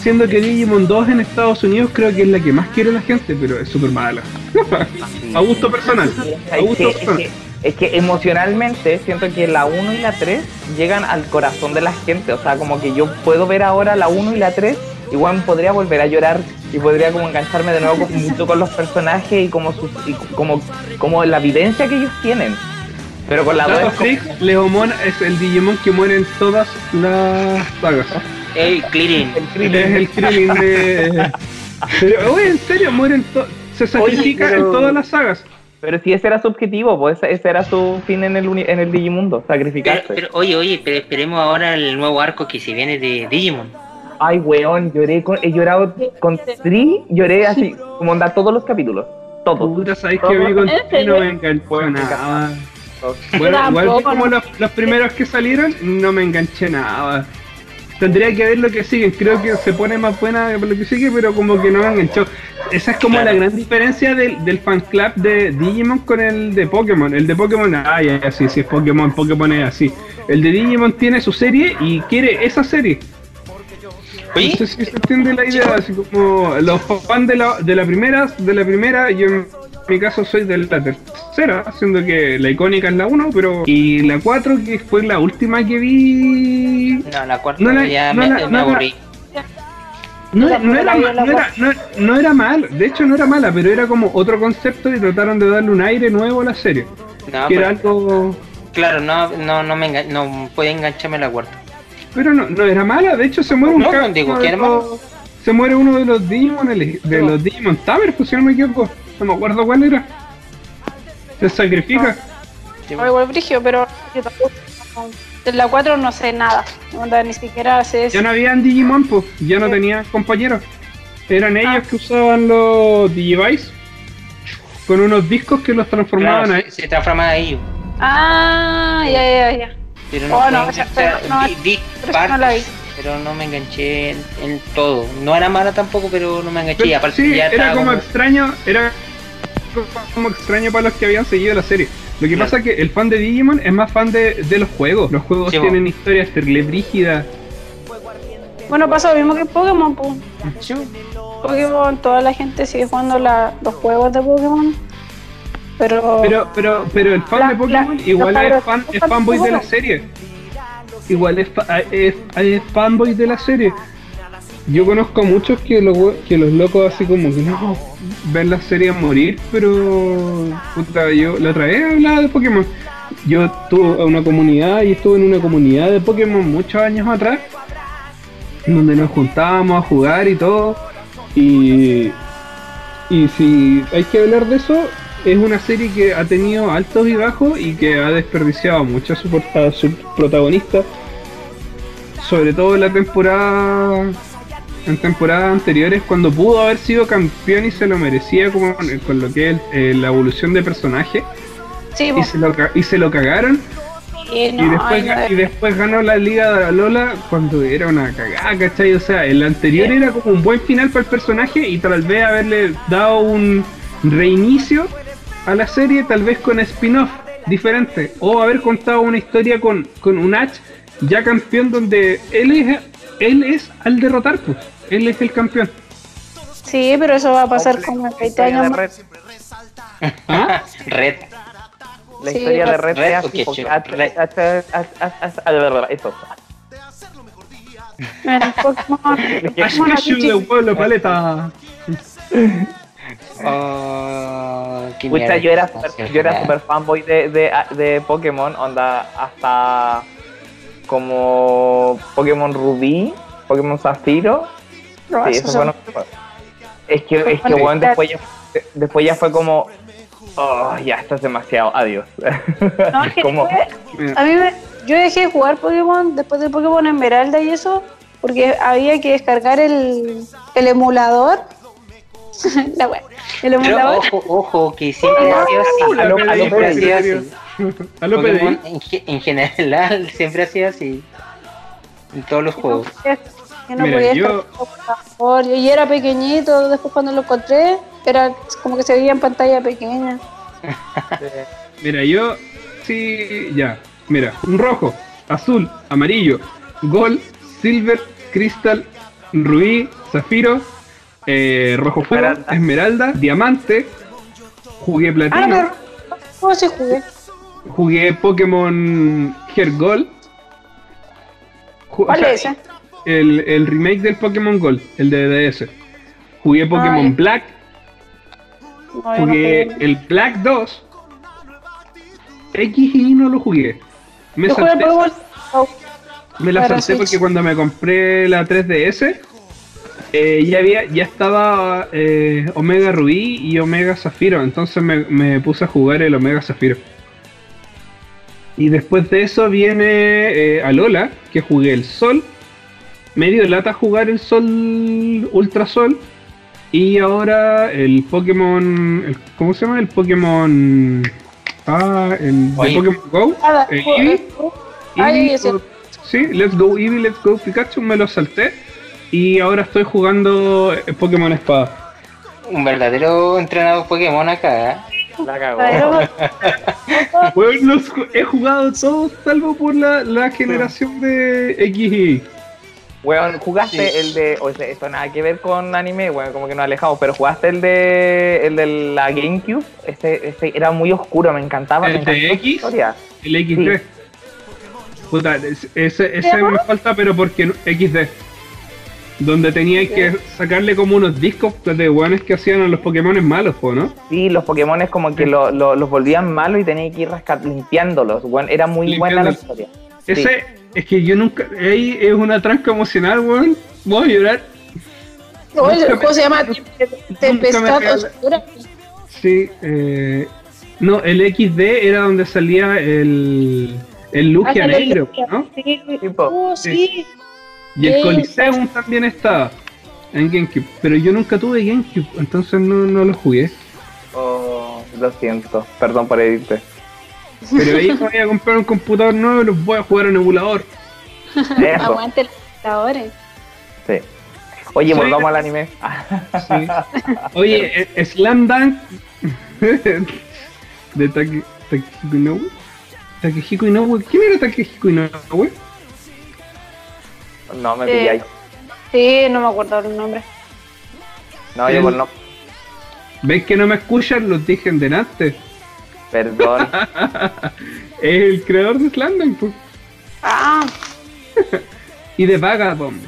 Siendo que Digimon 2 en Estados Unidos creo que es la que más quiere la gente, pero es súper mala. a gusto personal. A gusto es, personal. que, es que emocionalmente siento que la 1 y la 3 llegan al corazón de la gente. O sea, como que yo puedo ver ahora la 1 y la 3, igual podría volver a llorar y podría como engancharme de nuevo con- mucho con los personajes y como, sus, y como, como la vivencia que ellos tienen. Pero con la 2 Dato es como- el Digimon que muere en todas las sagas. El Krillin. Es el Krillin de... Pero, oye, en serio, mueren to- se sacrifica pero- en todas las sagas. Pero si ese era su objetivo, pues ese, era su fin en el, uni- en el Digimundo, Pero, sacrificarse. pero, oye, oye, pero esperemos ahora el nuevo arco que se viene de Digimon. Ay, weón, lloré con, he llorado con Tri, lloré así, como onda todos los capítulos. Todos. Puta, sabéis que mí con ¿En Titi no me enganchó nada. Bueno, igual como los, los primeros que salieron, no me enganché nada. Tendría que ver lo que siguen, creo que se pone más buena por lo que sigue, pero como que no me enganchó. Esa es como Claro. la gran diferencia del, del fan club de Digimon con el de Pokémon. El de Pokémon, ah, ya, ya, sí, sí, es Pokémon, Pokémon es así. El de Digimon tiene su serie y quiere esa serie. No Oye, sé si se entiende la idea, así como los fans de la, de la primera, de la primera, yo mi caso soy de la tercera, siendo que la icónica es la 1, pero. Y la 4, que fue la última que vi. No, la cuarta No la- ya no me, la- me no la- aburrí. No, era, en no, era, no, no era mal, de hecho no era mala, pero era como otro concepto y trataron de darle un aire nuevo a la serie. No, que pero- era algo. claro, no, no, no me enga- no puede engancharme la cuarta. Pero no, no era mala, de hecho se muere un No, digo, era los- Se muere uno de los Digimon, de No. los Digimon Tamers, pues si no me equivoco. No me acuerdo cuál era. Se sacrifica. Sí, No, igual brigio, pero yo tampoco. no. De la 4 no sé nada. Onda, ni siquiera sé Ya no habían Digimon, pues, ya no Sí. tenían compañeros. Eran ellos Ah. que usaban los Digivice con unos discos que los transformaban claro, ahí. se, se ahí. Ah, ya, ya, ya. Pero no, Oh, no, fue- esa- o sea, no, vi, vi pero esa no la partes, pero no me enganché en, en todo. No era mala tampoco, pero no me enganché. Y Pero aparte sí, ya era como, como- extraño, era como extraño para los que habían seguido la serie. Lo que Claro. pasa es que el fan de Digimon es más fan de, de los juegos. Los juegos Sí, tienen bo. historias terrible brígidas. Bueno, pasa lo mismo que Pokémon. pues. Sí, Pokémon, toda la gente sigue jugando la- los juegos de Pokémon. Pero, Pero, pero, pero el fan La- de Pokémon la- igual es, fan, es fanboy de la serie. Igual es, es, es fanboy de la serie. Yo conozco a muchos que los, que los locos así como que no ven la serie morir, pero puta, yo la otra vez hablaba de Pokémon. Yo estuve en una comunidad y estuve en una comunidad de Pokémon muchos años atrás, donde nos juntábamos a jugar y todo. Y, y si hay que hablar de eso, es una serie que ha tenido altos y bajos y que ha desperdiciado mucho a su, porta- a su protagonista. Sobre todo en la temporada. En temporadas anteriores, cuando pudo haber sido campeón y se lo merecía como con, lo que es eh, la evolución de personaje, sí, y se lo, y se lo cagaron, y no, y, después, ay, no, ga- y después ganó la Liga de la Lola cuando era una cagada, ¿cachai? O sea, el anterior Sí. era como un buen final para el personaje y tal vez haberle dado un reinicio a la serie, tal vez con spin-off diferente, o haber contado una historia con, con un Ash ya campeón donde él es, él es al derrotar, pues, él es el campeón. Sí, pero eso va a pasar como en 20 historia de años más. Red, ¿Ah? Red. la Sí, historia de Red- Red Red es o así, qué porque chido, H- Red. H- H- H- H- eso. En Pokémon, Ash Ketchum de pueblo paleta. Oh, Pucha, mierda yo era super, yo era super fanboy de, de, de Pokémon, onda hasta como Pokémon Rubí, Pokémon Zafiro. no, Sí, eso eso son- fue lo- Es que, es que Bueno, después ya, después ya fue como, oh, ya esto es demasiado, adiós. No, es que como, después- a mí me, yo dejé de jugar Pokémon después de Pokémon Esmeralda y eso, porque había que descargar el, el emulador. La wea, el Pero emulador. ojo, ojo, que siempre ha sido así. A lo Siempre PDI, ha sido serio. así. A en, ge- en general siempre ha sido así. En todos los juegos. Yo no Mira, podía yo- descargar el emulador, y era pequeñito, después cuando lo encontré, era como que se veía en pantalla pequeña. Mira, yo sí, ya. Mira, un rojo, azul, amarillo, gold, silver, crystal, rubí, zafiro, eh, rojo fuego, Esmeralda. esmeralda, diamante, jugué Ah, platino, pero ¿cómo se jugué? jugué Pokémon o ¿Cuál sea, es ese? El, el remake del Pokémon Gold, el de DS. Jugué Pokémon Ay. Black, No, no jugué el Black 2. X y no lo jugué. Me Yo salté oh, Me la Para salté Switch. porque cuando me compré la 3DS eh, ya había ya estaba eh, Omega Rubí y Omega Zafiro, entonces me, me puse a jugar el Omega Zafiro. Y después de eso viene eh, Alola, que jugué el Sol. Medio lata jugar el Sol Ultra Sol. Y ahora el Pokémon. el- ¿Cómo se llama? El Pokémon. Ah, el de Oye. Pokémon Go. Eevee. Ah, Eevee, o- sí, Let's Go Eevee, Let's Go Pikachu, me lo salté. Y ahora estoy jugando eh, Pokémon Espada. Un verdadero entrenador Pokémon acá. ¿eh? la cagó. Bueno, los he jugado todos salvo por la, la generación de X y Y. Weón, jugaste Sí. el de. O sea, esto nada que ver con anime, bueno, como que nos alejamos, pero jugaste el de. El de la GameCube. Ese, ese era muy oscuro, me encantaba. ¿El me de X? El XD. Puta, es- ese, ese me falta, pero porque no- XD. Donde teníais que sacarle como unos discos de weones que hacían a los Pokémon malos, ¿no? Sí, los Pokémon como que lo- lo- los volvían malos y tenías que ir limpiándolos. weón. era muy buena la historia. Ese, es que yo nunca. Ahí es una tranca emocional, weón. Voy a llorar. Oye, Nunca el juego se llama Tempestad Oscura. Sí, eh, no, el XD era donde salía el, el Lugia Ah, el negro. ¿no? Sí. Tipo, Oh, sí. Y el Sí. Coliseum también estaba en GameCube, pero yo nunca tuve GameCube, entonces no, no lo jugué. oh, lo siento, perdón por herirte. Pero ahí me voy a comprar un computador nuevo y los voy a jugar en emulador. Aguante los computadores. sí. Oye, Sí. volvamos al anime. Sí. Oye, eh, Slam Dunk de Take, Takehiko Inoue. Takehiko Inoue. ¿Quién era Takehiko Inoue? No, me pilláis. Sí, no me acuerdo el nombre. No, yo el- por no. ¿Ves que no me escuchan? Los dije en delante. Perdón. Es el creador de Slam Dunk pues. Ah, y de Vagabond.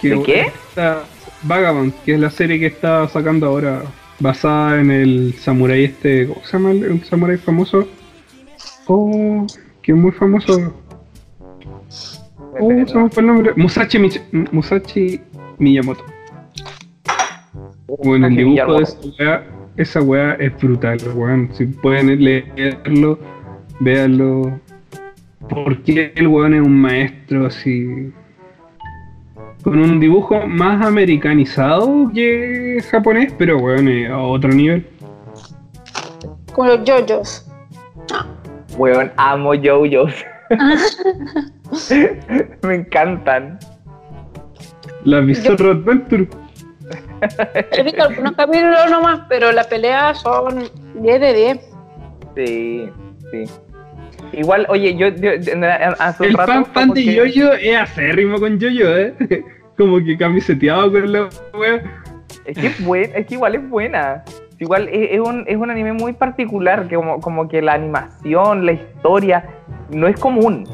Que ¿De qué? está- Vagabond, que es la serie que está sacando ahora, basada en el samurái este, ¿cómo se llama el, el samurái famoso? Oh, que es muy famoso. Oh, se me fue el nombre. Musashi, Mich- Musashi Miyamoto. Bueno, el dibujo de esa weá, esa weá es brutal, weón. Si pueden leerlo, véanlo. Porque el weón es un maestro así. Con un dibujo más americanizado que japonés, pero weón, es a otro nivel. como los JoJo's. Weón, amo JoJo's. me encantan. La Bizarre Adventure. He visto algunos capítulos nomás, pero las peleas son 10 de 10. Sí, sí. Igual, oye, yo, yo hace un El rato fan fan como de que- Yoyo es acérrimo con Yoyo, eh. Como que camiseteado con la wea. Es que es, buen- es que igual es buena. Igual es, es un, es un anime muy particular, que como, como que la animación, la historia, no es común.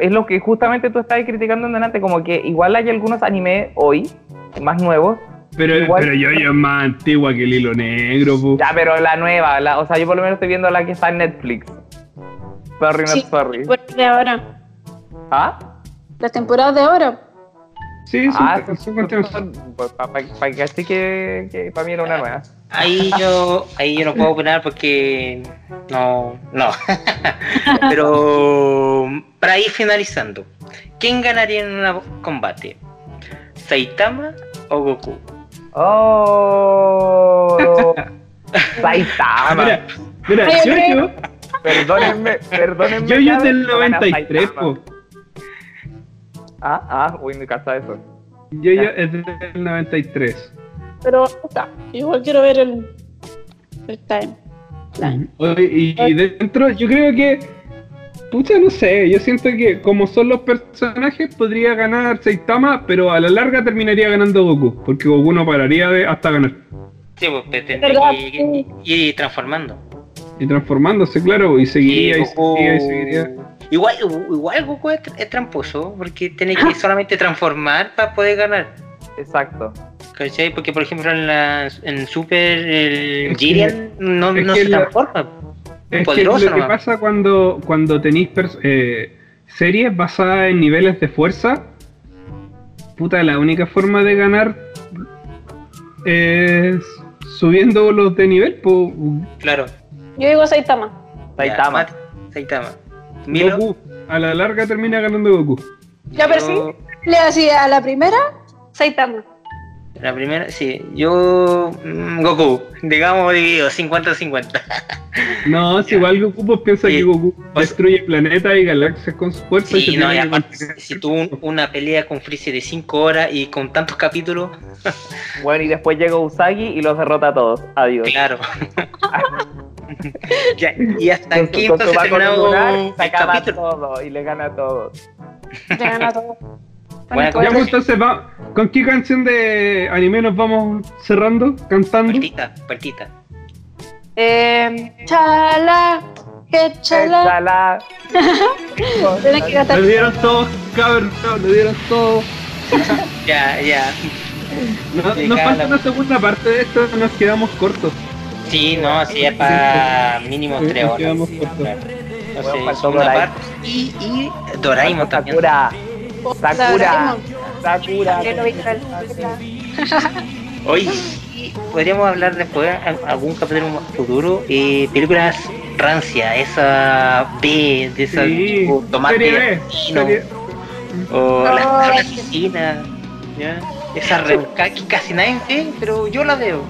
Es lo que justamente tú estabas criticando en delante, como que igual hay algunos animes hoy, más nuevos. Pero, Igual- pero Yoyo es más antigua que el hilo negro, po. Ya, pero la nueva, la, o sea, yo por lo menos estoy viendo la que está en Netflix. Sorry, Sí. not sorry. Temporadas de ahora. ¿Ah? Las temporadas de ahora. Sí, sí, Ah, sí, continuamos. para que así que, que para mí era una nueva. Ahí yo, ahí yo no puedo opinar porque no, no. Pero para ir finalizando, ¿quién ganaría en un combate? ¿Saitama o Goku? ¡Oh! Saitama. Mira, mira, Ay, Yoyo, Perdónenme, perdónenme. Yoyo es cabros, del pero gana 93, Saitama. po. Ah, ah, uy, me casa eso. Yoyo es del 93. Pero está. Igual quiero ver el, el time. Line. Oye, Y, y dentro, yo creo que. Pucha, no sé. Yo siento que, como son los personajes, podría ganar Saitama, pero a la larga terminaría ganando Goku. Porque Goku no pararía de hasta ganar. Sí, pues pues, tendría que ir, ir transformando. Y transformándose, claro, y seguiría, Y seguiría, y seguiría. Igual, igual Goku es, es tramposo, porque tiene que solamente transformar para poder ganar. Exacto. ¿Cachai? Porque por ejemplo en, la, en Super el Jiren no, no se la- transforma. Es que poderoso lo que pasa cuando, cuando tenéis pers- eh, series basadas en niveles de fuerza, puta, la única forma de ganar es subiendo los de nivel, pues Claro. Yo digo Saitama. Saitama. Ya, Saitama. Milo, Goku, a la larga termina ganando Goku. Ya, pero sí. Le hacía a la primera, Saitama. La primera, sí. Yo. mm, Goku. Digamos dividido, 50-50. No, si igual Goku pues piensa Sí. que Goku Pues- destruye planetas y galaxias con su fuerza y se no, y aparte, si tuvo un- una pelea con Freezer de 5 horas y con tantos capítulos, Bueno, y después llega Usagi y los derrota a todos. Adiós. claro. Ya, y hasta en lunar, el se acaba capítulo. todo y le gana a todos. Le gana todo. Ya, pues, cosa. entonces, va, ¿con qué canción de anime nos vamos cerrando? Cantando. Puertita, puertita. Eh, chala, que chala. Gastar. Le dieron todo, cabrón, le dieron todo. Ya, ya. No- nos falta una segunda parte de esto, nos quedamos cortos. Sí, no, sí, es para mínimo Sí, tres nos horas. quedamos sí, cortos. No sé, segunda parte. Y, y Doraemon también. Sakura. Sakura. Sakura. Hoy podríamos hablar después en algún capítulo futuro eh, películas rancia, esa B de esa Sí, tipo tomate serie- o No. la asesina, ¿ya? esa rebuscada que casi nadie ve, pero yo la veo.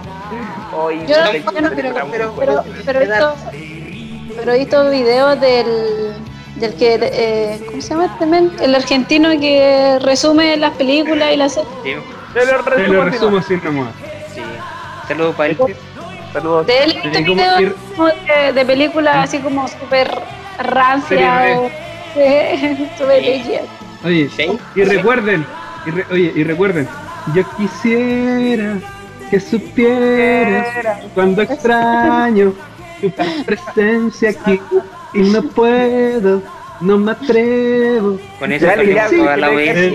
Hoy Yo no- yo pero- te- pero- Pero, pero he visto, pero he visto videos del, del que, eh, ¿cómo se llama este men? El argentino que resume las películas y las series. Sí, Te lo Te resumo. lo si no. resumo así nomás. sí. Saludos para él. Saludos. De él como videos ir- de, de películas así como súper rancia o súper Sí. Oye, Sí. y recuerden, y re- oye, y recuerden, yo quisiera que supieras cuando extraño tu presencia aquí y no puedo, no me atrevo, Con eso cambiamos ya, toda la sí, vez.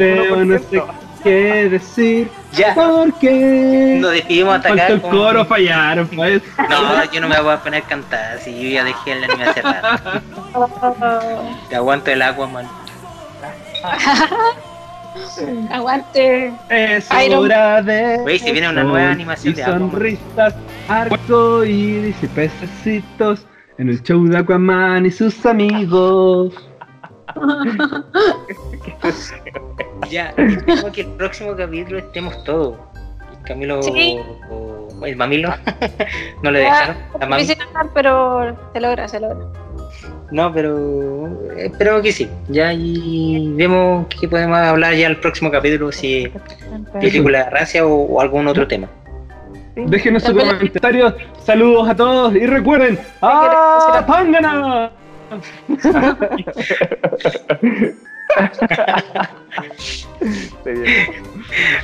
no sé qué decir, Ya, porque nos falta atacar. el con- coro, fallaron, pues. No, yo no me voy a poner a cantar, si yo ya dejé el anime hace rato. Te aguanto el agua, man. Aguante. Es Iron- hora de Oye, si viene una nueva animación y de Aquaman. sonrisas, arco iris y pececitos en el show de Aquaman y sus amigos. Ya, espero que el próximo capítulo estemos todos. El Camilo Sí. o, o el mamilo no le dejaron. La. Difícil hablar, pero se logra, se logra. No, pero espero que sí. Ya y vemos que podemos hablar ya el próximo capítulo si película de racia o, o algún otro tema. Déjenos sus comentarios, saludos a todos y recuerden, ¡Ah! Sí, bien.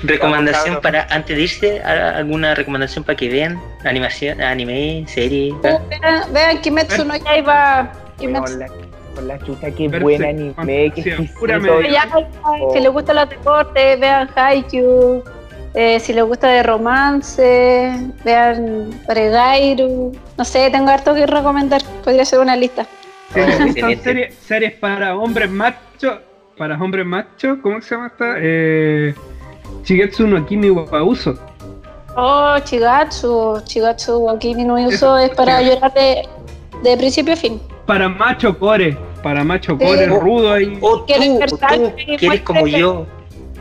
Recomendación para antes de irse, ¿a- alguna recomendación para que vean animación, anime, serie. Vean, vean Kimetsu no Yaiba. Kimetsu. Con la, chucha, qué Verse buen anime, qué exquisito. Si les gusta los deportes, vean Haikyuu. Eh, si les gusta de romance, vean Oregairu. No sé, tengo harto que recomendar. Podría ser una lista. Excelente. series, series para hombres machos, para hombres machos, ¿cómo se llama esta? Eh, Shigetsu no Kimi wa Uso. Oh, Chigatsu. Chigatsu Wakimi no Yuso es para llorar de, de principio a fin. Para macho core, para macho Sí. core rudo ahí. O ¿Quieres tú, o despertar tú, y que eres como yo,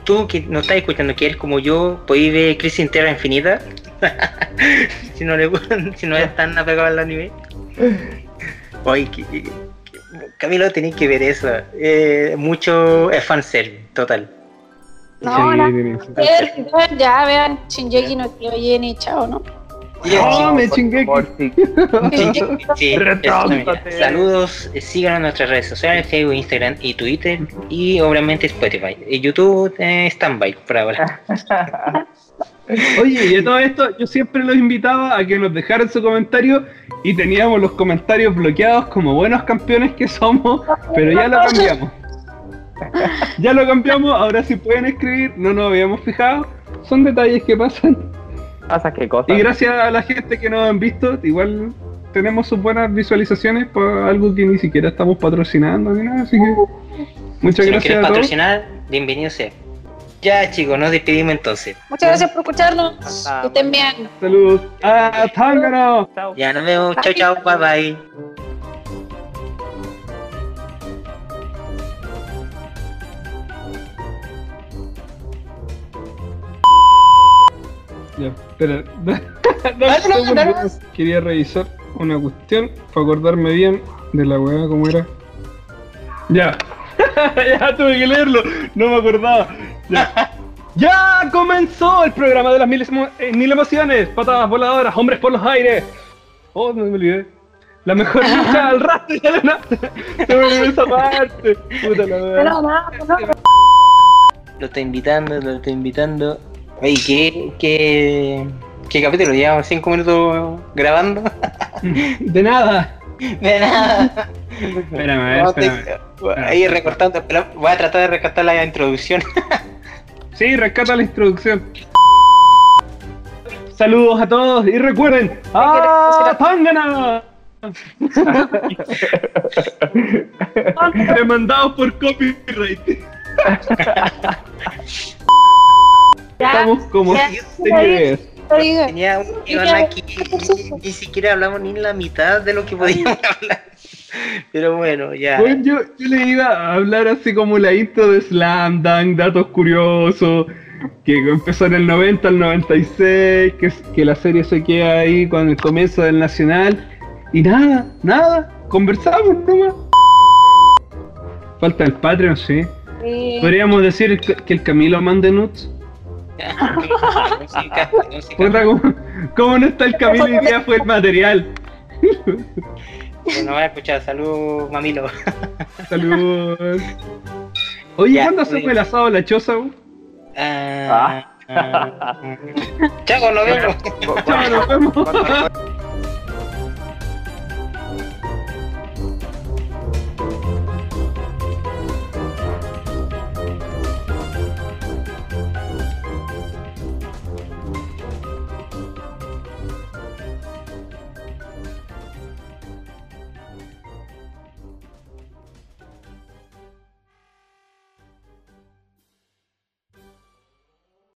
tú que no estás escuchando, que eres como yo, podéis ver Crisis en Tierra Infinita. si no le si no es tan apegado al anime. Oye, que- que- Camilo, tenéis que ver eso. Eh, mucho es fanservice, total. No, Sí, no. ya vean Shinjeki no Kyojin y chao, ¿no? No, me chingué. sí. Saludos, eh, síganos en nuestras redes sociales, Facebook, Instagram y Twitter. Y obviamente Spotify. Y YouTube eh, standby por ahora. Oye, y de todo esto, yo siempre los invitaba a que nos dejaran su comentario y teníamos los comentarios bloqueados como buenos campeones que somos, pero ya lo cambiamos. Ya lo cambiamos, ahora sí pueden escribir, no nos habíamos fijado, son detalles que pasan. Pasa qué cosa. Y gracias a la gente que nos han visto, igual tenemos sus buenas visualizaciones por algo que ni siquiera estamos patrocinando ni nada, así que muchas Si nos gracias a todos. patrocinar, bienvenido sea. Ya chicos, nos despedimos entonces. Muchas gracias por escucharnos. Que estén bien. Saludos. ¡Ah, Tangano! Chao. Ya nos vemos. Chao, chao. Bye bye. Ya, espera. Dale. Quería revisar una cuestión para acordarme bien de la weá, cómo era. Ya. ya tuve que leerlo. No me acordaba. Ya. ¡Ya comenzó el programa de las mil, emo- eh, mil emociones! Patadas voladoras, hombres por los aires. Oh, no me olvidé. La mejor lucha al rastro ya no. Se me olvidó esa parte. Puta la weá. No, no, no. lo estoy invitando, lo estoy invitando. Oye, ¿qué, qué, qué capítulo? Llevamos cinco minutos grabando. De nada. De nada. Espérame, a ver, No, espérame. Ahí recortando, pero voy a tratar de recortar la introducción. Sí, rescata la introducción. Saludos a todos y recuerden, ¡Ah, Tangana! Demandados por copyright. Estamos como ya, señores. oiga, Tenía un guion aquí y ni siquiera hablamos ni la mitad de lo que podíamos hablar. Pero bueno, ya. Bueno, yo, yo le iba a hablar así como la intro de Slam Dunk, datos curiosos, que empezó en el 90 al 96, que, que la serie se queda ahí con el comienzo del Nacional, y nada, nada, conversamos nomás. Falta el Patreon, sí. Podríamos decir que que el Camilo mande nuts. Música, ¿cómo, no está el Camilo y día fue el material? No voy a escuchar. Salud, mamilo. Saludos. Oye, ¿cuándo hacemos el asado la choza? bu? Ah. Chao, nos vemos. Chao, nos vemos.